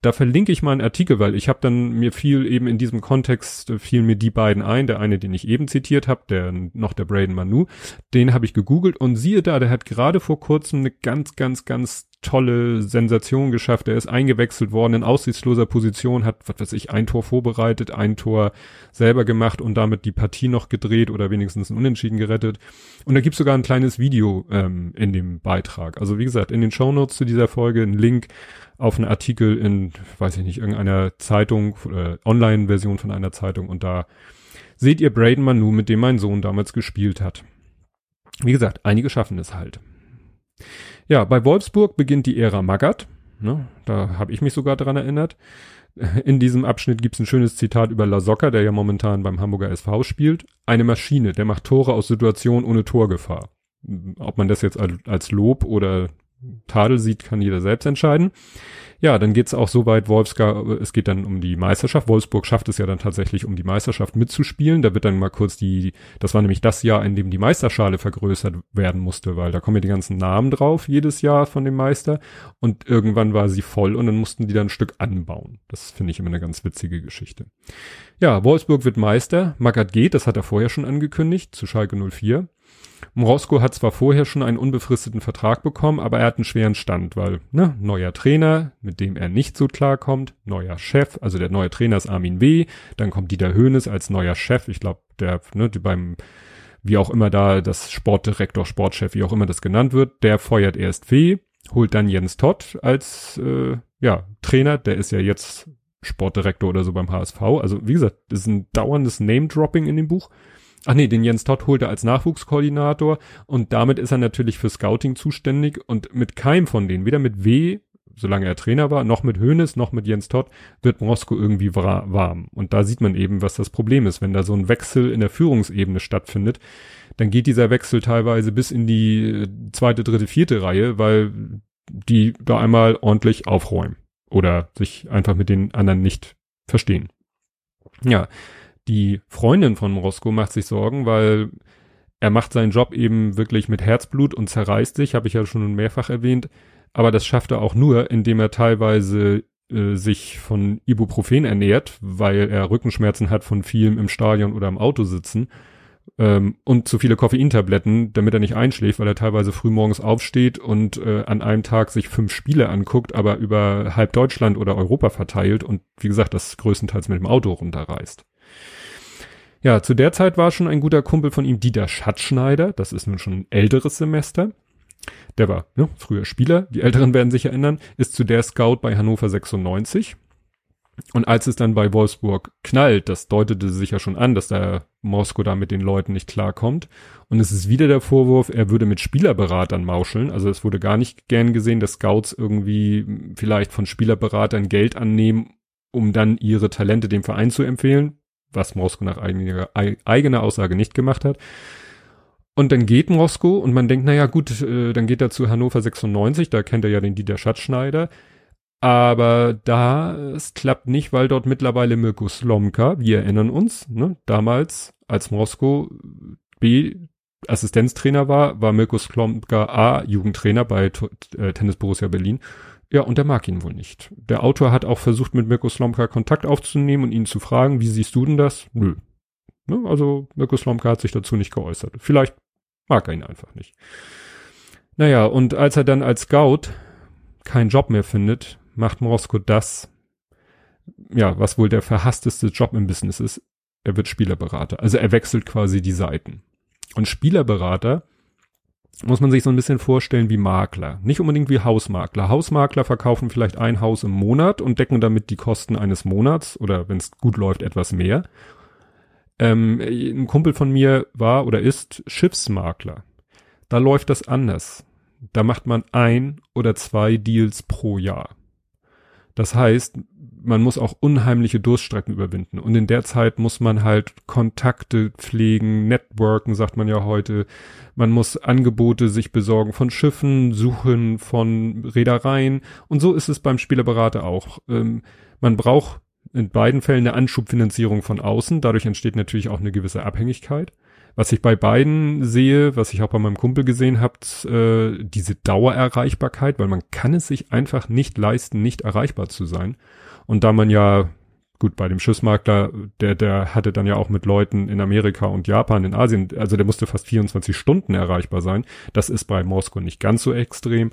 Da verlinke ich mal einen Artikel, weil ich habe dann mir viel eben in diesem Kontext äh, fielen mir die beiden ein. Der eine, den ich eben zitiert habe, der noch der Braden Manu, den habe ich gegoogelt und siehe da, der hat gerade vor kurzem eine ganz, ganz, ganz tolle Sensation geschafft. Er ist eingewechselt worden in aussichtsloser Position, hat, was weiß ich, ein Tor vorbereitet, ein Tor selber gemacht und damit die Partie noch gedreht oder wenigstens ein Unentschieden gerettet. Und da gibt's sogar ein kleines Video ähm, in dem Beitrag. Also wie gesagt, in den Shownotes zu dieser Folge ein Link auf einen Artikel in, weiß ich nicht, irgendeiner Zeitung, äh, Online-Version von einer Zeitung und da seht ihr Braden Manu, mit dem mein Sohn damals gespielt hat. Wie gesagt, einige schaffen es halt. Ja, bei Wolfsburg beginnt die Ära Magath. Ne, da habe ich mich sogar dran erinnert. (laughs) In diesem Abschnitt gibt's ein schönes Zitat über Lasocca, der ja momentan beim Hamburger SV spielt. Eine Maschine, der macht Tore aus Situationen ohne Torgefahr. Ob man das jetzt als Lob oder Tadel sieht, kann jeder selbst entscheiden. Ja, dann geht's auch so weit, Wolfsgar, es geht dann um die Meisterschaft. Wolfsburg schafft es ja dann tatsächlich, um die Meisterschaft mitzuspielen. Da wird dann mal kurz die, das war nämlich das Jahr, in dem die Meisterschale vergrößert werden musste, weil da kommen ja die ganzen Namen drauf jedes Jahr von dem Meister. Und irgendwann war sie voll und dann mussten die dann ein Stück anbauen. Das finde ich immer eine ganz witzige Geschichte. Ja, Wolfsburg wird Meister. Magath geht, das hat er vorher schon angekündigt, zu Schalke 04. Morosko hat zwar vorher schon einen unbefristeten Vertrag bekommen, aber er hat einen schweren Stand, weil, ne, neuer Trainer, mit dem er nicht so klarkommt, neuer Chef, also der neue Trainer ist Armin W., dann kommt Dieter Höhnes als neuer Chef, ich glaube, der, ne, beim, wie auch immer da das Sportdirektor, Sportchef, wie auch immer das genannt wird, der feuert erst W., holt dann Jens Todd als, äh, ja, Trainer, der ist ja jetzt Sportdirektor oder so beim HSV, also wie gesagt, das ist ein dauerndes Name-Dropping in dem Buch, Ach nee, den Jens Todd holt er als Nachwuchskoordinator und damit ist er natürlich für Scouting zuständig und mit keinem von denen, weder mit W, solange er Trainer war, noch mit Hönes, noch mit Jens Todd, wird Moskau irgendwie warm. Und da sieht man eben, was das Problem ist. Wenn da so ein Wechsel in der Führungsebene stattfindet, dann geht dieser Wechsel teilweise bis in die äh, zweite, dritte, vierte Reihe, weil die da einmal ordentlich aufräumen oder sich einfach mit den anderen nicht verstehen. Ja, die Freundin von Morosko macht sich Sorgen, weil er macht seinen Job eben wirklich mit Herzblut und zerreißt sich, habe ich ja schon mehrfach erwähnt. Aber das schafft er auch nur, indem er teilweise äh, sich von Ibuprofen ernährt, weil er Rückenschmerzen hat von vielem im Stadion oder im Auto sitzen ähm, und zu viele Koffeintabletten, damit er nicht einschläft, weil er teilweise früh morgens aufsteht und äh, an einem Tag sich fünf Spiele anguckt, aber über halb Deutschland oder Europa verteilt und wie gesagt, das größtenteils mit dem Auto runterreist. Ja, zu der Zeit war schon ein guter Kumpel von ihm, Dieter Schatzschneider. Das ist nun schon ein älteres Semester. Der war ne, früher Spieler, die Älteren werden sich erinnern, ist zu der Scout bei Hannover 96. Und als es dann bei Wolfsburg knallt, das deutete sich ja schon an, dass der Mosko da mit den Leuten nicht klarkommt. Und es ist wieder der Vorwurf, er würde mit Spielerberatern mauscheln. Also es wurde gar nicht gern gesehen, dass Scouts irgendwie vielleicht von Spielerberatern Geld annehmen, um dann ihre Talente dem Verein zu empfehlen was Moskau nach eigener, eigener Aussage nicht gemacht hat. Und dann geht Moskau und man denkt, naja gut, äh, dann geht er zu Hannover 96, da kennt er ja den Dieter Schatzschneider. Aber da, es klappt nicht, weil dort mittlerweile Mirko Slomka, wir erinnern uns, ne, damals, als Moskau B Assistenztrainer war, war Mirko Slomka A Jugendtrainer bei äh, Tennis Borussia Berlin. Ja, und der mag ihn wohl nicht. Der Autor hat auch versucht, mit Mirko Slomka Kontakt aufzunehmen und ihn zu fragen, wie siehst du denn das? Nö. Ne, also Mirko Slomka hat sich dazu nicht geäußert. Vielleicht mag er ihn einfach nicht. Naja, und als er dann als Scout keinen Job mehr findet, macht Mosko das, ja, was wohl der verhassteste Job im Business ist. Er wird Spielerberater. Also er wechselt quasi die Seiten. Und Spielerberater muss man sich so ein bisschen vorstellen wie Makler. Nicht unbedingt wie Hausmakler. Hausmakler verkaufen vielleicht ein Haus im Monat und decken damit die Kosten eines Monats oder wenn es gut läuft etwas mehr. Ähm, ein Kumpel von mir war oder ist Schiffsmakler. Da läuft das anders. Da macht man ein oder zwei Deals pro Jahr. Das heißt, man muss auch unheimliche Durststrecken überwinden. Und in der Zeit muss man halt Kontakte pflegen, networken, sagt man ja heute. Man muss Angebote sich besorgen von Schiffen, suchen von Reedereien. Und so ist es beim Spielerberater auch. Ähm, man braucht in beiden Fällen eine Anschubfinanzierung von außen. Dadurch entsteht natürlich auch eine gewisse Abhängigkeit. Was ich bei beiden sehe, was ich auch bei meinem Kumpel gesehen habe, äh, diese Dauererreichbarkeit, weil man kann es sich einfach nicht leisten, nicht erreichbar zu sein. Und da man ja, gut, bei dem Schiffsmakler, der, der hatte dann ja auch mit Leuten in Amerika und Japan, in Asien, also der musste fast 24 Stunden erreichbar sein. Das ist bei Moskau nicht ganz so extrem.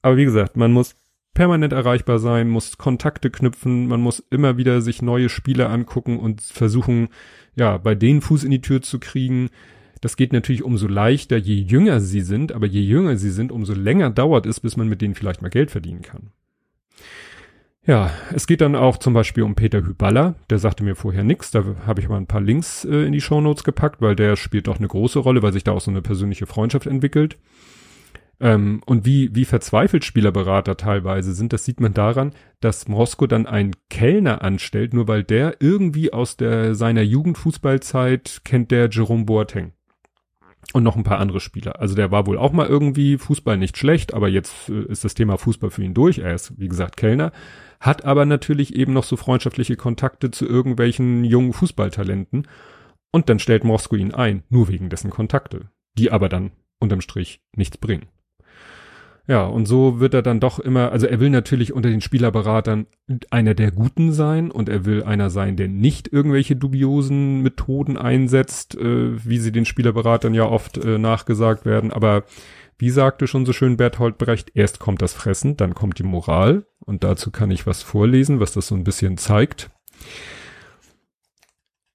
Aber wie gesagt, man muss permanent erreichbar sein, muss Kontakte knüpfen, man muss immer wieder sich neue Spiele angucken und versuchen, ja, bei denen Fuß in die Tür zu kriegen. Das geht natürlich umso leichter, je jünger sie sind, aber je jünger sie sind, umso länger dauert es, bis man mit denen vielleicht mal Geld verdienen kann. Ja, es geht dann auch zum Beispiel um Peter Hyballa, der sagte mir vorher nichts, da habe ich mal ein paar Links äh, in die Shownotes gepackt, weil der spielt doch eine große Rolle, weil sich da auch so eine persönliche Freundschaft entwickelt. Ähm, und wie, wie verzweifelt Spielerberater teilweise sind, das sieht man daran, dass Mosko dann einen Kellner anstellt, nur weil der irgendwie aus der, seiner Jugendfußballzeit kennt der Jerome Boateng. Und noch ein paar andere Spieler. Also der war wohl auch mal irgendwie Fußball nicht schlecht, aber jetzt äh, ist das Thema Fußball für ihn durch. Er ist, wie gesagt, Kellner, hat aber natürlich eben noch so freundschaftliche Kontakte zu irgendwelchen jungen Fußballtalenten. Und dann stellt Mosko ihn ein, nur wegen dessen Kontakte, die aber dann unterm Strich nichts bringen. Ja, und so wird er dann doch immer, also er will natürlich unter den Spielerberatern einer der Guten sein und er will einer sein, der nicht irgendwelche dubiosen Methoden einsetzt, äh, wie sie den Spielerberatern ja oft äh, nachgesagt werden. Aber wie sagte schon so schön Berthold Brecht, erst kommt das Fressen, dann kommt die Moral. Und dazu kann ich was vorlesen, was das so ein bisschen zeigt.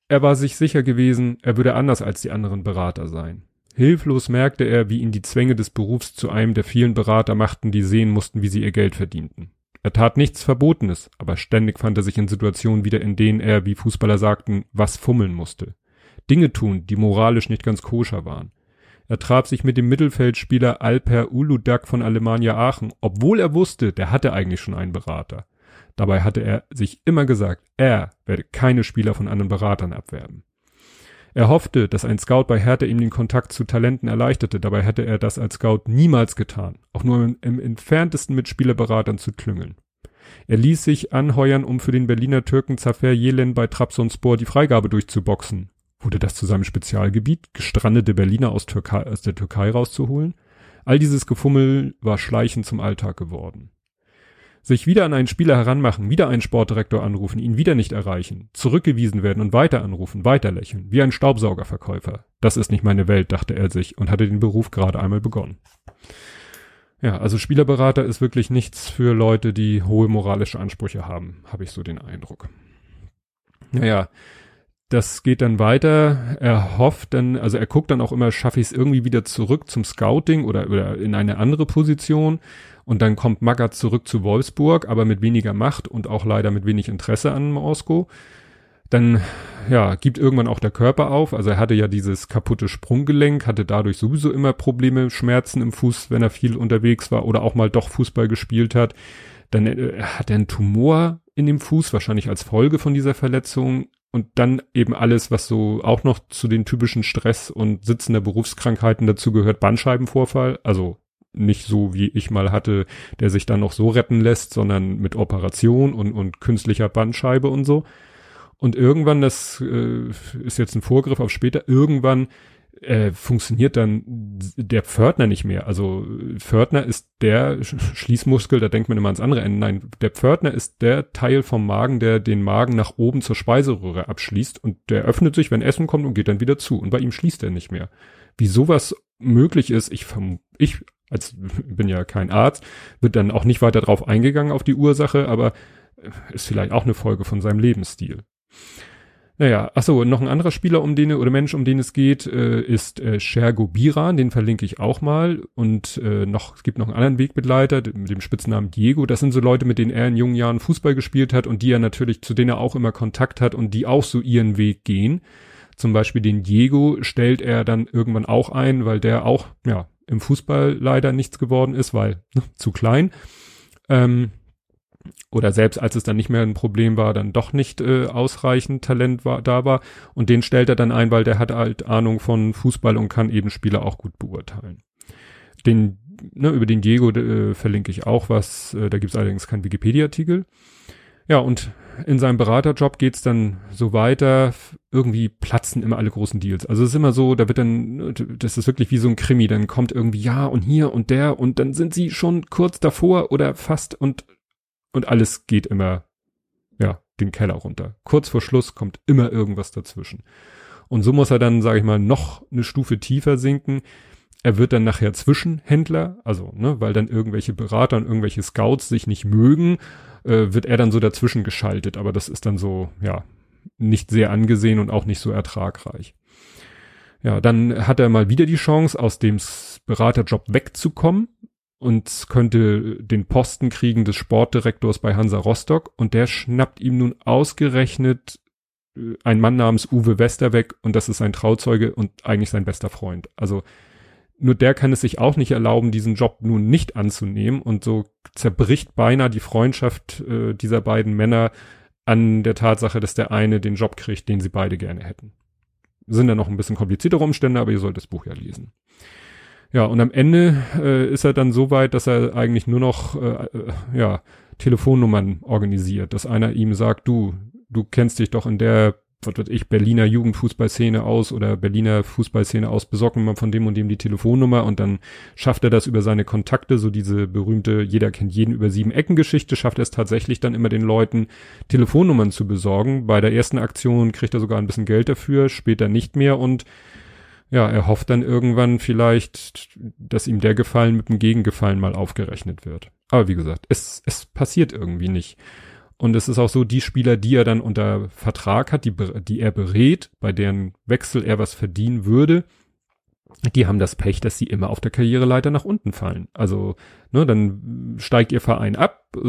Er war sich sicher gewesen, er würde anders als die anderen Berater sein. Hilflos merkte er, wie ihn die Zwänge des Berufs zu einem der vielen Berater machten, die sehen mussten, wie sie ihr Geld verdienten. Er tat nichts Verbotenes, aber ständig fand er sich in Situationen wieder, in denen er, wie Fußballer sagten, was fummeln musste. Dinge tun, die moralisch nicht ganz koscher waren. Er traf sich mit dem Mittelfeldspieler Alper Uludak von Alemannia Aachen, obwohl er wusste, der hatte eigentlich schon einen Berater. Dabei hatte er sich immer gesagt, er werde keine Spieler von anderen Beratern abwerben. Er hoffte, dass ein Scout bei Hertha ihm den Kontakt zu Talenten erleichterte, dabei hätte er das als Scout niemals getan, auch nur im, im entferntesten mit Spielerberatern zu klüngeln. Er ließ sich anheuern, um für den Berliner Türken Zafer Jelen bei Trabzonspor die Freigabe durchzuboxen. Wurde das zu seinem Spezialgebiet, gestrandete Berliner aus, Türkei, aus der Türkei rauszuholen? All dieses Gefummel war schleichend zum Alltag geworden sich wieder an einen Spieler heranmachen, wieder einen Sportdirektor anrufen, ihn wieder nicht erreichen, zurückgewiesen werden und weiter anrufen, weiter lächeln, wie ein Staubsaugerverkäufer. Das ist nicht meine Welt, dachte er sich und hatte den Beruf gerade einmal begonnen. Ja, also Spielerberater ist wirklich nichts für Leute, die hohe moralische Ansprüche haben, habe ich so den Eindruck. Naja, das geht dann weiter. Er hofft dann, also er guckt dann auch immer, schaffe ich es irgendwie wieder zurück zum Scouting oder, oder in eine andere Position und dann kommt Magath zurück zu Wolfsburg, aber mit weniger Macht und auch leider mit wenig Interesse an Moskau. Dann, ja, gibt irgendwann auch der Körper auf. Also er hatte ja dieses kaputte Sprunggelenk, hatte dadurch sowieso immer Probleme, Schmerzen im Fuß, wenn er viel unterwegs war oder auch mal doch Fußball gespielt hat. Dann äh, hat er einen Tumor in dem Fuß, wahrscheinlich als Folge von dieser Verletzung. Und dann eben alles, was so auch noch zu den typischen Stress und sitzender Berufskrankheiten dazu gehört, Bandscheibenvorfall, also nicht so wie ich mal hatte, der sich dann noch so retten lässt, sondern mit Operation und, und künstlicher Bandscheibe und so. Und irgendwann, das äh, ist jetzt ein Vorgriff auf später, irgendwann äh, funktioniert dann der Pförtner nicht mehr. Also Pförtner ist der Schließmuskel, da denkt man immer ans andere Ende. Nein, der Pförtner ist der Teil vom Magen, der den Magen nach oben zur Speiseröhre abschließt und der öffnet sich, wenn Essen kommt und geht dann wieder zu. Und bei ihm schließt er nicht mehr. Wie sowas möglich ist, ich, ich als bin ja kein Arzt, wird dann auch nicht weiter drauf eingegangen auf die Ursache, aber ist vielleicht auch eine Folge von seinem Lebensstil. Naja, achso, noch ein anderer Spieler, um den oder Mensch, um den es geht, äh, ist äh, Shergo Biran, den verlinke ich auch mal. Und äh, noch, es gibt noch einen anderen Wegbegleiter mit dem Spitznamen Diego. Das sind so Leute, mit denen er in jungen Jahren Fußball gespielt hat und die er natürlich, zu denen er auch immer Kontakt hat und die auch so ihren Weg gehen. Zum Beispiel den Diego stellt er dann irgendwann auch ein, weil der auch, ja, im Fußball leider nichts geworden ist, weil ne, zu klein. Ähm, oder selbst als es dann nicht mehr ein Problem war, dann doch nicht äh, ausreichend Talent war, da war. Und den stellt er dann ein, weil der hat halt Ahnung von Fußball und kann eben Spieler auch gut beurteilen. Den, ne, über den Diego äh, verlinke ich auch was, äh, da gibt es allerdings keinen Wikipedia-Artikel. Ja, und in seinem Beraterjob geht's dann so weiter. Irgendwie platzen immer alle großen Deals. Also es ist immer so, da wird dann, das ist wirklich wie so ein Krimi. Dann kommt irgendwie ja und hier und der und dann sind sie schon kurz davor oder fast und und alles geht immer, ja, den Keller runter. Kurz vor Schluss kommt immer irgendwas dazwischen. Und so muss er dann, sage ich mal, noch eine Stufe tiefer sinken. Er wird dann nachher Zwischenhändler, also, ne, weil dann irgendwelche Berater und irgendwelche Scouts sich nicht mögen, äh, wird er dann so dazwischen geschaltet. Aber das ist dann so, ja, nicht sehr angesehen und auch nicht so ertragreich. Ja, dann hat er mal wieder die Chance, aus dem Beraterjob wegzukommen und könnte den Posten kriegen des Sportdirektors bei Hansa Rostock und der schnappt ihm nun ausgerechnet äh, ein Mann namens Uwe Westerweg und das ist sein Trauzeuge und eigentlich sein bester Freund. Also nur der kann es sich auch nicht erlauben, diesen Job nun nicht anzunehmen und so zerbricht beinahe die Freundschaft äh, dieser beiden Männer an der Tatsache, dass der eine den Job kriegt, den sie beide gerne hätten. Sind da noch ein bisschen kompliziertere Umstände, aber ihr sollt das Buch ja lesen. Ja, und am Ende äh, ist er dann so weit, dass er eigentlich nur noch äh, äh, ja, Telefonnummern organisiert, dass einer ihm sagt, du, du kennst dich doch in der, was weiß ich, Berliner Jugendfußballszene aus oder Berliner Fußballszene aus, besorgen wir von dem und dem die Telefonnummer und dann schafft er das über seine Kontakte, so diese berühmte, jeder kennt jeden über sieben Ecken Geschichte, schafft er es tatsächlich dann immer den Leuten Telefonnummern zu besorgen. Bei der ersten Aktion kriegt er sogar ein bisschen Geld dafür, später nicht mehr und ja, er hofft dann irgendwann vielleicht, dass ihm der Gefallen mit dem Gegengefallen mal aufgerechnet wird. Aber wie gesagt, es, es passiert irgendwie nicht. Und es ist auch so, die Spieler, die er dann unter Vertrag hat, die, die er berät, bei deren Wechsel er was verdienen würde, die haben das Pech, dass sie immer auf der Karriereleiter nach unten fallen. Also, ne, dann steigt ihr Verein ab, äh,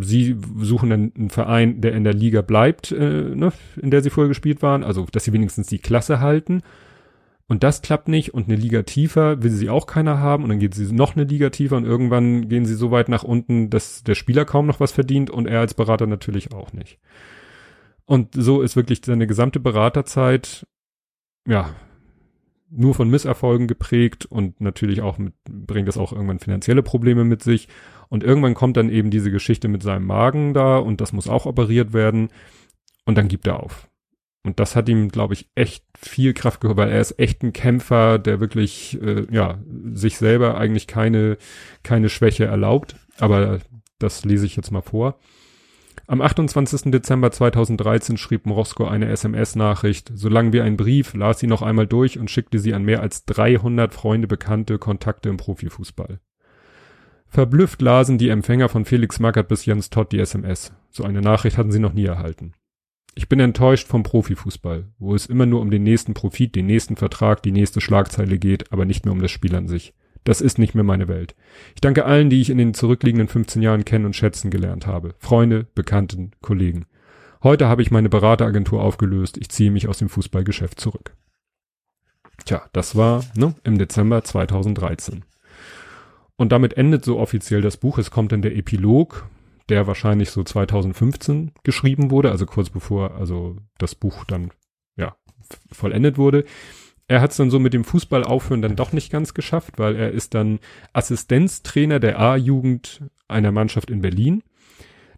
sie suchen dann einen Verein, der in der Liga bleibt, äh, ne, in der sie vorher gespielt waren, also dass sie wenigstens die Klasse halten und das klappt nicht und eine Liga tiefer will sie auch keiner haben und dann geht sie noch eine Liga tiefer und irgendwann gehen sie so weit nach unten, dass der Spieler kaum noch was verdient und er als Berater natürlich auch nicht. Und so ist wirklich seine gesamte Beraterzeit, ja, nur von Misserfolgen geprägt und natürlich auch mit, bringt das auch irgendwann finanzielle Probleme mit sich. Und irgendwann kommt dann eben diese Geschichte mit seinem Magen da und das muss auch operiert werden. Und dann gibt er auf. Und das hat ihm, glaube ich, echt viel Kraft geholt, weil er ist echt ein Kämpfer, der wirklich, äh, ja, sich selber eigentlich keine, keine Schwäche erlaubt. Aber das lese ich jetzt mal vor. Am 28. Dezember 2013 schrieb Morosko eine SMS-Nachricht. Solange wie ein Brief las sie noch einmal durch und schickte sie an mehr als 300 Freunde, Bekannte, Kontakte im Profifußball. Verblüfft lasen die Empfänger von Felix Magath bis Jens Todd die SMS. So eine Nachricht hatten sie noch nie erhalten. Ich bin enttäuscht vom Profifußball, wo es immer nur um den nächsten Profit, den nächsten Vertrag, die nächste Schlagzeile geht, aber nicht mehr um das Spiel an sich. Das ist nicht mehr meine Welt. Ich danke allen, die ich in den zurückliegenden 15 Jahren kennen und schätzen gelernt habe. Freunde, Bekannten, Kollegen. Heute habe ich meine Berateragentur aufgelöst. Ich ziehe mich aus dem Fußballgeschäft zurück. Tja, das war ne, im Dezember 2013. Und damit endet so offiziell das Buch. Es kommt dann der Epilog, der wahrscheinlich so 2015 geschrieben wurde, also kurz bevor also das Buch dann ja vollendet wurde. er hat es dann so mit dem Fußball aufhören dann doch nicht ganz geschafft, weil er ist dann Assistenztrainer der A-Jugend einer Mannschaft in Berlin.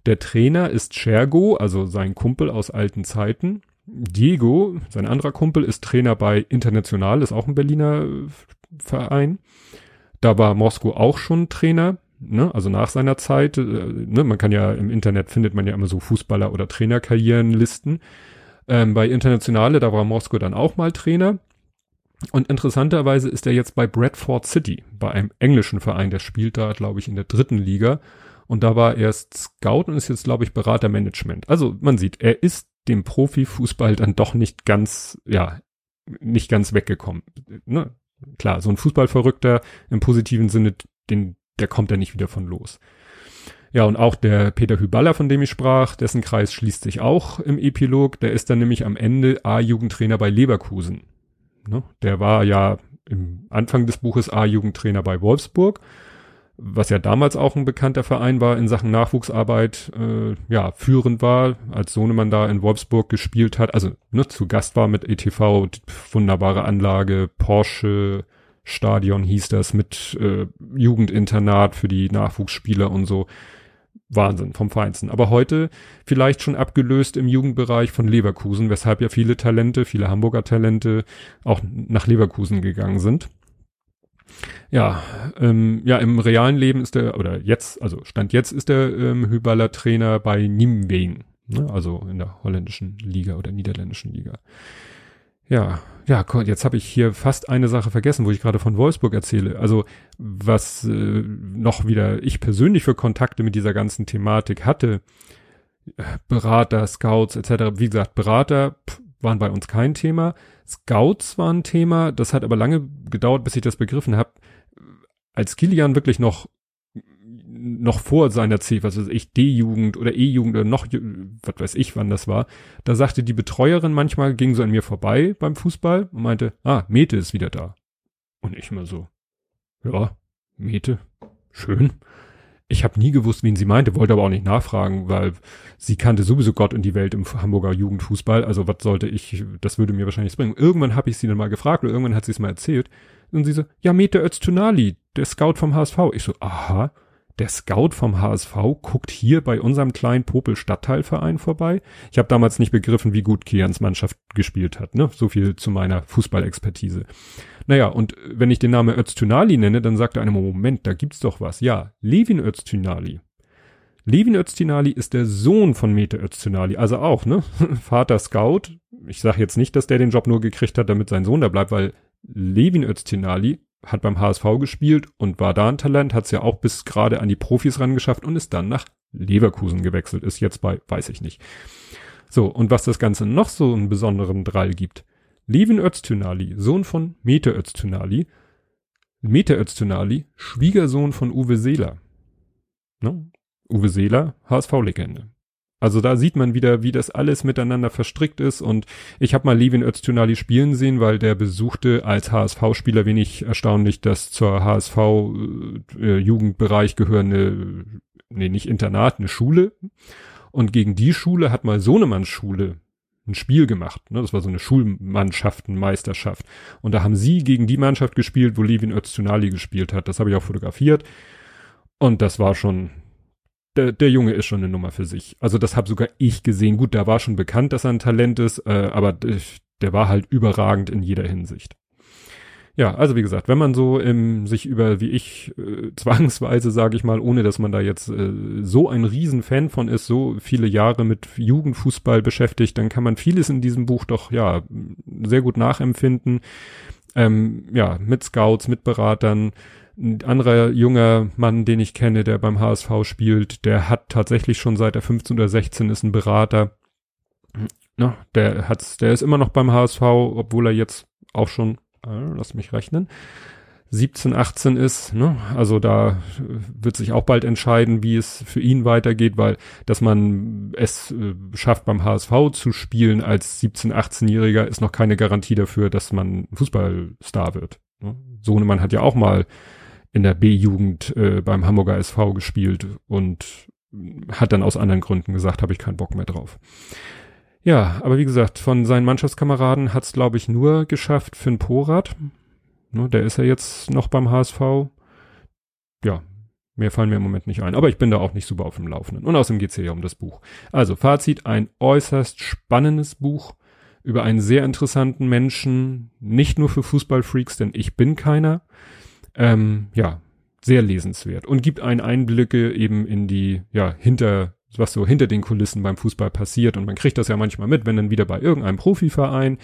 Der Trainer ist Schergo, also sein Kumpel aus alten Zeiten. Diego, sein anderer Kumpel, ist Trainer bei International, ist auch ein Berliner äh, Verein. Da war Moskau auch schon Trainer, ne? also nach seiner Zeit. Äh, ne? Man kann ja im Internet findet man ja immer so Fußballer- oder Trainerkarrierenlisten. Ähm, bei Internationale, da war Moskau dann auch mal Trainer. Und interessanterweise ist er jetzt bei Bradford City, bei einem englischen Verein, der spielt da, glaube ich, in der dritten Liga. Und da war er Scout und ist jetzt, glaube ich, Beratermanagement. Also man sieht, er ist dem Profifußball dann doch nicht ganz, ja, nicht ganz weggekommen. Ne? Klar, so ein Fußballverrückter im positiven Sinne, den, der kommt da nicht wieder von los. Ja, und auch der Peter Hüballer, von dem ich sprach, dessen Kreis schließt sich auch im Epilog. Der ist dann nämlich am Ende A-Jugendtrainer bei Leverkusen. Ne? Der war ja im Anfang des Buches A-Jugendtrainer bei Wolfsburg, was ja damals auch ein bekannter Verein war in Sachen Nachwuchsarbeit, äh, ja, führend war, als Sohnemann da in Wolfsburg gespielt hat, also ne, zu Gast war mit ETV, wunderbare Anlage, Porsche, Stadion hieß das, mit äh, Jugendinternat für die Nachwuchsspieler und so. Wahnsinn vom Feinsten. Aber heute vielleicht schon abgelöst im Jugendbereich von Leverkusen, weshalb ja viele Talente, viele Hamburger Talente auch nach Leverkusen gegangen sind. Ja, ähm, ja, im realen Leben ist der, oder jetzt, also Stand jetzt ist der ähm, Hüballer Trainer bei Nimwegen, ne? also in der holländischen Liga oder niederländischen Liga. Ja, ja, jetzt habe ich hier fast eine Sache vergessen, wo ich gerade von Wolfsburg erzähle. Also was äh, noch wieder ich persönlich für Kontakte mit dieser ganzen Thematik hatte, Berater, Scouts etc. Wie gesagt, Berater pff, waren bei uns kein Thema. Scouts waren Thema. Das hat aber lange gedauert, bis ich das begriffen habe. Als Kilian wirklich noch noch vor seiner C, was weiß ich, D-Jugend oder E-Jugend oder noch, was weiß ich, wann das war, da sagte die Betreuerin manchmal, ging so an mir vorbei beim Fußball und meinte, ah, Mete ist wieder da. Und ich mal so, ja, Mete, schön. Ich habe nie gewusst, wen sie meinte, wollte aber auch nicht nachfragen, weil sie kannte sowieso Gott und die Welt im Hamburger Jugendfußball. Also was sollte ich, das würde mir wahrscheinlich bringen. Irgendwann habe ich sie dann mal gefragt oder irgendwann hat sie es mal erzählt. Und sie so, ja, Mete Öztunali, der Scout vom HSV. Ich so, aha der Scout vom HSV guckt hier bei unserem kleinen Popel Stadtteilverein vorbei. Ich habe damals nicht begriffen, wie gut Kians Mannschaft gespielt hat. Ne? So viel zu meiner Fußballexpertise. Naja, und wenn ich den Namen Öztunali nenne, dann sagt er einem, Moment, da gibt's doch was. Ja, Levin Öztunali. Levin Öztunali ist der Sohn von Mete Öztunali, also auch, ne? (laughs) Vater Scout. Ich sage jetzt nicht, dass der den Job nur gekriegt hat, damit sein Sohn da bleibt, weil Levin Öztunali hat beim HSV gespielt und war da ein Talent, hat es ja auch bis gerade an die Profis rangeschafft und ist dann nach Leverkusen gewechselt, ist jetzt bei, weiß ich nicht. So, und was das Ganze noch so einen besonderen Drall gibt. Levin Öztunali, Sohn von Mete Öztunali, Mete Öztunali, Schwiegersohn von Uwe Seeler. Ne? Uwe Seeler, HSV-Legende. Also da sieht man wieder, wie das alles miteinander verstrickt ist und ich habe mal Levin Öztunali spielen sehen, weil der besuchte als HSV-Spieler wenig erstaunlich das zur HSV-Jugendbereich äh, gehörende, nee, nicht Internat, eine Schule und gegen die Schule hat mal Sohnemanns Schule ein Spiel gemacht. Ne? Das war so eine Schulmannschaftenmeisterschaft. Und da haben sie gegen die Mannschaft gespielt, wo Levin Öztunali gespielt hat. Das habe ich auch fotografiert. Und das war schon, der, der Junge ist schon eine Nummer für sich. Also das habe sogar ich gesehen. Gut, da war schon bekannt, dass er ein Talent ist, äh, aber der war halt überragend in jeder Hinsicht. Ja, also wie gesagt, wenn man so im, sich über, wie ich, äh, (laughs) zwangsweise, sage ich mal, ohne dass man da jetzt äh, so ein Riesenfan von ist, so viele Jahre mit Jugendfußball beschäftigt, dann kann man vieles in diesem Buch doch, ja, sehr gut nachempfinden. Ähm, ja, mit Scouts, mit Beratern, ein anderer junger Mann, den ich kenne, der beim HSV spielt, der hat tatsächlich schon seit er 15 oder 16 ist ein Berater. Na, der hat's, der ist immer noch beim HSV, obwohl er jetzt auch schon, äh, lass mich rechnen, 17, 18 ist, ne? Also da wird sich auch bald entscheiden, wie es für ihn weitergeht, weil dass man es äh, schafft, beim HSV zu spielen als 17, 18-Jähriger, ist noch keine Garantie dafür, dass man Fußballstar wird. Ne? Sohnemann hat ja auch mal in der B-Jugend äh, beim Hamburger SV gespielt und hat dann aus anderen Gründen gesagt, habe ich keinen Bock mehr drauf. Ja, aber wie gesagt, von seinen Mannschaftskameraden hat's glaube ich nur geschafft Finn Porat. Ne, der ist ja jetzt noch beim HSV. Ja, mehr fallen mir im Moment nicht ein. Aber ich bin da auch nicht super auf dem Laufenden. Und außerdem geht's hier ja um das Buch. Also Fazit, ein äußerst spannendes Buch über einen sehr interessanten Menschen, nicht nur für Fußballfreaks, denn ich bin keiner. Ähm, ja, sehr lesenswert und gibt einen Einblicke eben in die, ja, hinter, was so hinter den Kulissen beim Fußball passiert. Und man kriegt das ja manchmal mit, wenn dann wieder bei irgendeinem Profiverein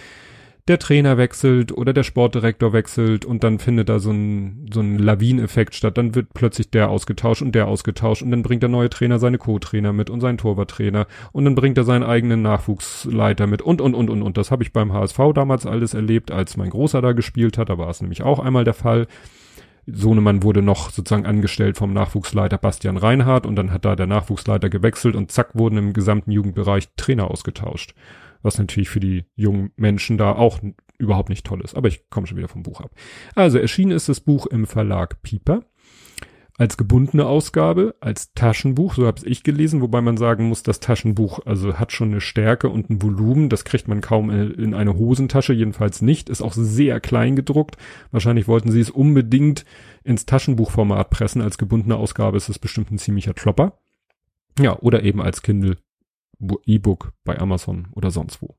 der Trainer wechselt oder der Sportdirektor wechselt und dann findet da so ein, so ein Lawineffekt statt. Dann wird plötzlich der ausgetauscht und der ausgetauscht und dann bringt der neue Trainer seine Co-Trainer mit und seinen Torwarttrainer und dann bringt er seinen eigenen Nachwuchsleiter mit und, und, und, und, und. Das habe ich beim HSV damals alles erlebt, als mein Großer da gespielt hat. Da war es nämlich auch einmal der Fall. Sohnemann wurde noch sozusagen angestellt vom Nachwuchsleiter Bastian Reinhardt und dann hat da der Nachwuchsleiter gewechselt und zack wurden im gesamten Jugendbereich Trainer ausgetauscht was natürlich für die jungen Menschen da auch überhaupt nicht toll ist. Aber ich komme schon wieder vom Buch ab. Also erschienen ist das Buch im Verlag Pieper als gebundene Ausgabe, als Taschenbuch, so habe ich gelesen, wobei man sagen muss, das Taschenbuch also hat schon eine Stärke und ein Volumen, das kriegt man kaum in eine Hosentasche, jedenfalls nicht, ist auch sehr klein gedruckt. Wahrscheinlich wollten sie es unbedingt ins Taschenbuchformat pressen, als gebundene Ausgabe ist es bestimmt ein ziemlicher Klopper. Ja, oder eben als Kindle E-Book bei Amazon oder sonst wo.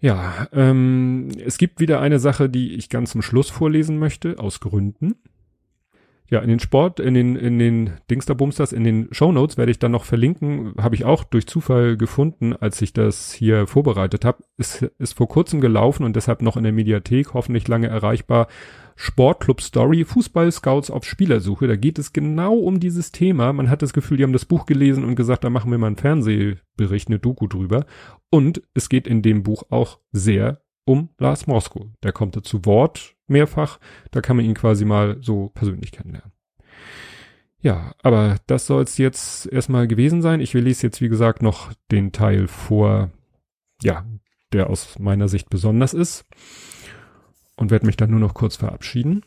Ja, ähm, es gibt wieder eine Sache, die ich ganz zum Schluss vorlesen möchte, aus Gründen. Ja, in den Sport, in den, in den Dingsterbumsters, in den Shownotes werde ich dann noch verlinken, habe ich auch durch Zufall gefunden, als ich das hier vorbereitet habe. Es ist vor kurzem gelaufen und deshalb noch in der Mediathek, hoffentlich lange erreichbar, Sportclub Story, Fußball-Scouts auf Spielersuche. Da geht es genau um dieses Thema. Man hat das Gefühl, die haben das Buch gelesen und gesagt, da machen wir mal einen Fernsehbericht, eine Doku drüber. Und es geht in dem Buch auch sehr um Lars Mosko. Der kommt da zu Wort mehrfach. Da kann man ihn quasi mal so persönlich kennenlernen. Ja, aber das soll es jetzt erstmal gewesen sein. Ich will lese jetzt, wie gesagt, noch den Teil vor, ja, der aus meiner Sicht besonders ist und werde mich dann nur noch kurz verabschieden.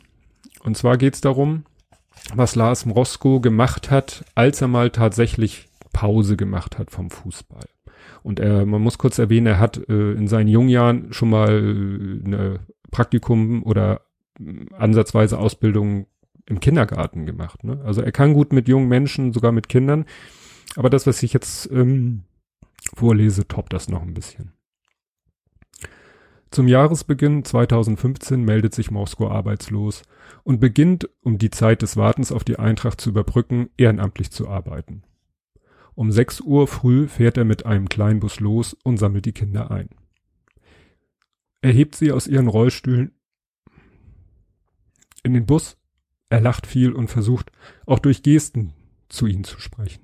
Und zwar geht es darum, was Lars Mrosko gemacht hat, als er mal tatsächlich Pause gemacht hat vom Fußball. Und er, man muss kurz erwähnen, er hat äh, in seinen jungen Jahren schon mal äh, eine Praktikum oder äh, ansatzweise Ausbildung im Kindergarten gemacht. Ne? Also er kann gut mit jungen Menschen, sogar mit Kindern. Aber das, was ich jetzt ähm, vorlese, toppt das noch ein bisschen. Zum Jahresbeginn 2015 meldet sich Moskau arbeitslos und beginnt, um die Zeit des Wartens auf die Eintracht zu überbrücken, ehrenamtlich zu arbeiten. Um 6 Uhr früh fährt er mit einem Kleinbus los und sammelt die Kinder ein. Er hebt sie aus ihren Rollstühlen in den Bus, er lacht viel und versucht auch durch Gesten zu ihnen zu sprechen.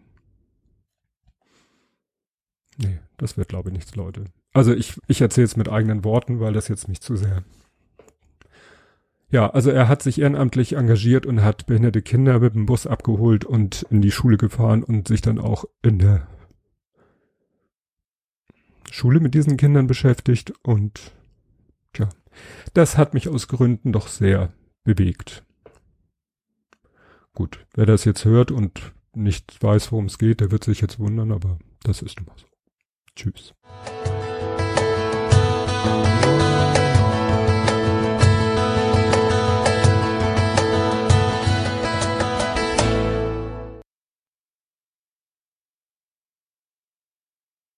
Nee, das wird glaube ich nichts, Leute. Also ich, ich erzähle es mit eigenen Worten, weil das jetzt nicht zu sehr. Ja, also er hat sich ehrenamtlich engagiert und hat behinderte Kinder mit dem Bus abgeholt und in die Schule gefahren und sich dann auch in der Schule mit diesen Kindern beschäftigt und tja, das hat mich aus Gründen doch sehr bewegt. Gut, wer das jetzt hört und nicht weiß, worum es geht, der wird sich jetzt wundern, aber das ist mal so. Tschüss.